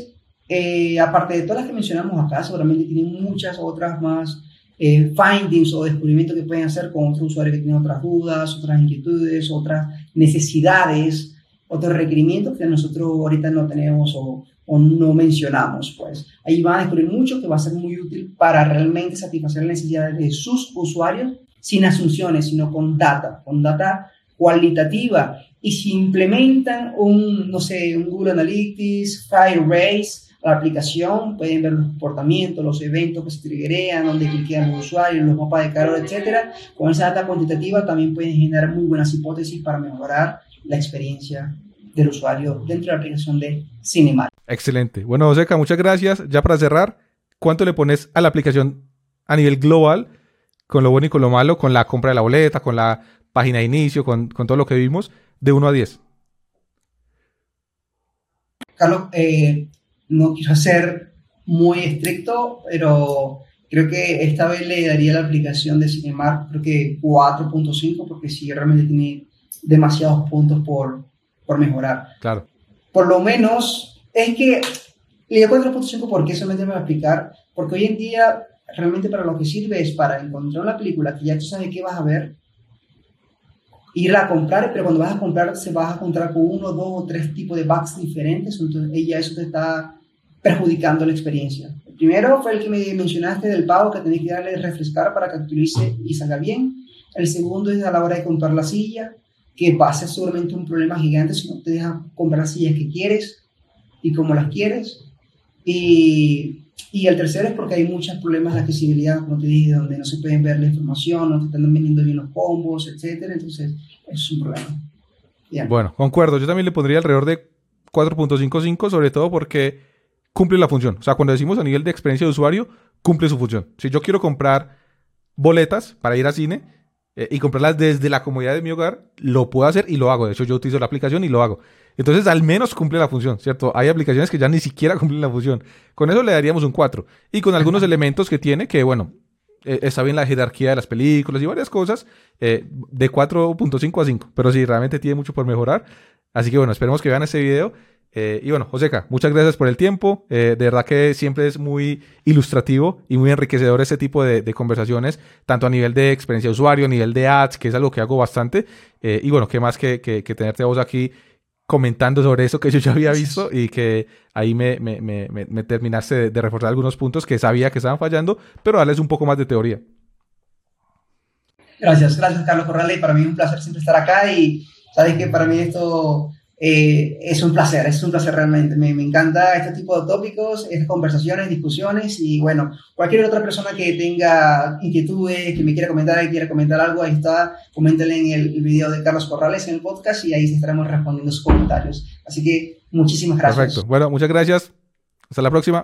eh, aparte de todas las que mencionamos acá, seguramente tienen muchas otras más eh, findings o descubrimientos que pueden hacer con otros usuarios que tienen otras dudas, otras inquietudes, otras necesidades, otros requerimientos que nosotros ahorita no tenemos o, o no mencionamos, pues ahí van a descubrir mucho que va a ser muy útil para realmente satisfacer las necesidades de sus usuarios sin asunciones, sino con data, con data cualitativa. Y si implementan un, no sé, un Google Analytics, Firebase, la aplicación, pueden ver los comportamientos, los eventos que se triggerean, dónde cliquean los usuarios, los mapas de calor, etcétera. Con esa data cuantitativa también pueden generar muy buenas hipótesis para mejorar la experiencia del usuario dentro de la aplicación de Cinema. Excelente. Bueno, Joseca, muchas gracias. Ya para cerrar, ¿cuánto le pones a la aplicación a nivel global, con lo bueno y con lo malo, con la compra de la boleta, con la página de inicio, con, todo lo que vimos, de 1 a 10? Carlos, eh, no quiero ser muy estricto, pero creo que esta vez le daría la aplicación de Cinemark, creo que 4.5, porque sí, realmente tiene demasiados puntos por, por mejorar. Claro. Por lo menos, es que le doy 4.5 porque solamente me va a explicar, porque hoy en día realmente para lo que sirve es para encontrar una película que ya tú sabes qué vas a ver, ir a comprar, pero cuando vas a comprar se vas a encontrar con uno, dos o tres tipos de bugs diferentes, entonces ella eso te está perjudicando la experiencia. El primero fue el que me mencionaste del pago que tenés que darle refrescar para que actualice y salga bien. El segundo es a la hora de comprar la silla que va a ser seguramente un problema gigante si no te dejas comprar las sillas que quieres y como las quieres. Y, y el tercero es porque hay muchos problemas de accesibilidad, como te dije, donde no se pueden ver la información, no te están vendiendo bien los combos, etcétera. Entonces, es un problema. Bueno, concuerdo. Yo también le pondría alrededor de 4.55, sobre todo porque cumple la función. O sea, cuando decimos a nivel de experiencia de usuario, cumple su función. Si yo quiero comprar boletas para ir al cine, eh, y comprarlas desde la comodidad de mi hogar, lo puedo hacer y lo hago. De hecho, yo utilizo la aplicación y lo hago. Entonces, al menos cumple la función, ¿cierto? Hay aplicaciones que ya ni siquiera cumplen la función. Con eso le daríamos un 4. Y con algunos elementos que tiene, que bueno, eh, está bien la jerarquía de las películas y varias cosas, eh, de 4.5 a 5. Pero sí, realmente tiene mucho por mejorar. Así que bueno, esperemos que vean este video eh, y bueno, Joseca, muchas gracias por el tiempo. Eh, de verdad que siempre es muy ilustrativo y muy enriquecedor ese tipo de, conversaciones, tanto a nivel de experiencia de usuario, a nivel de ads, que es algo que hago bastante. Eh, y bueno, qué más que, que, tenerte a vos aquí comentando sobre eso que yo ya había visto y que ahí me, me, me, me terminaste de, reforzar algunos puntos que sabía que estaban fallando, pero darles un poco más de teoría. Gracias, gracias Carlos Corrales. Para mí es un placer siempre estar acá y sabes que para mí esto eh, es un placer, es un placer realmente. Me, me, encanta este tipo de tópicos, estas conversaciones, discusiones y bueno, cualquier otra persona que tenga inquietudes, que me quiera comentar, que quiera comentar algo, ahí está, coméntale en el, video de Carlos Corrales en el podcast y ahí estaremos respondiendo sus comentarios. Así que muchísimas gracias. Perfecto. Bueno, muchas gracias. Hasta la próxima.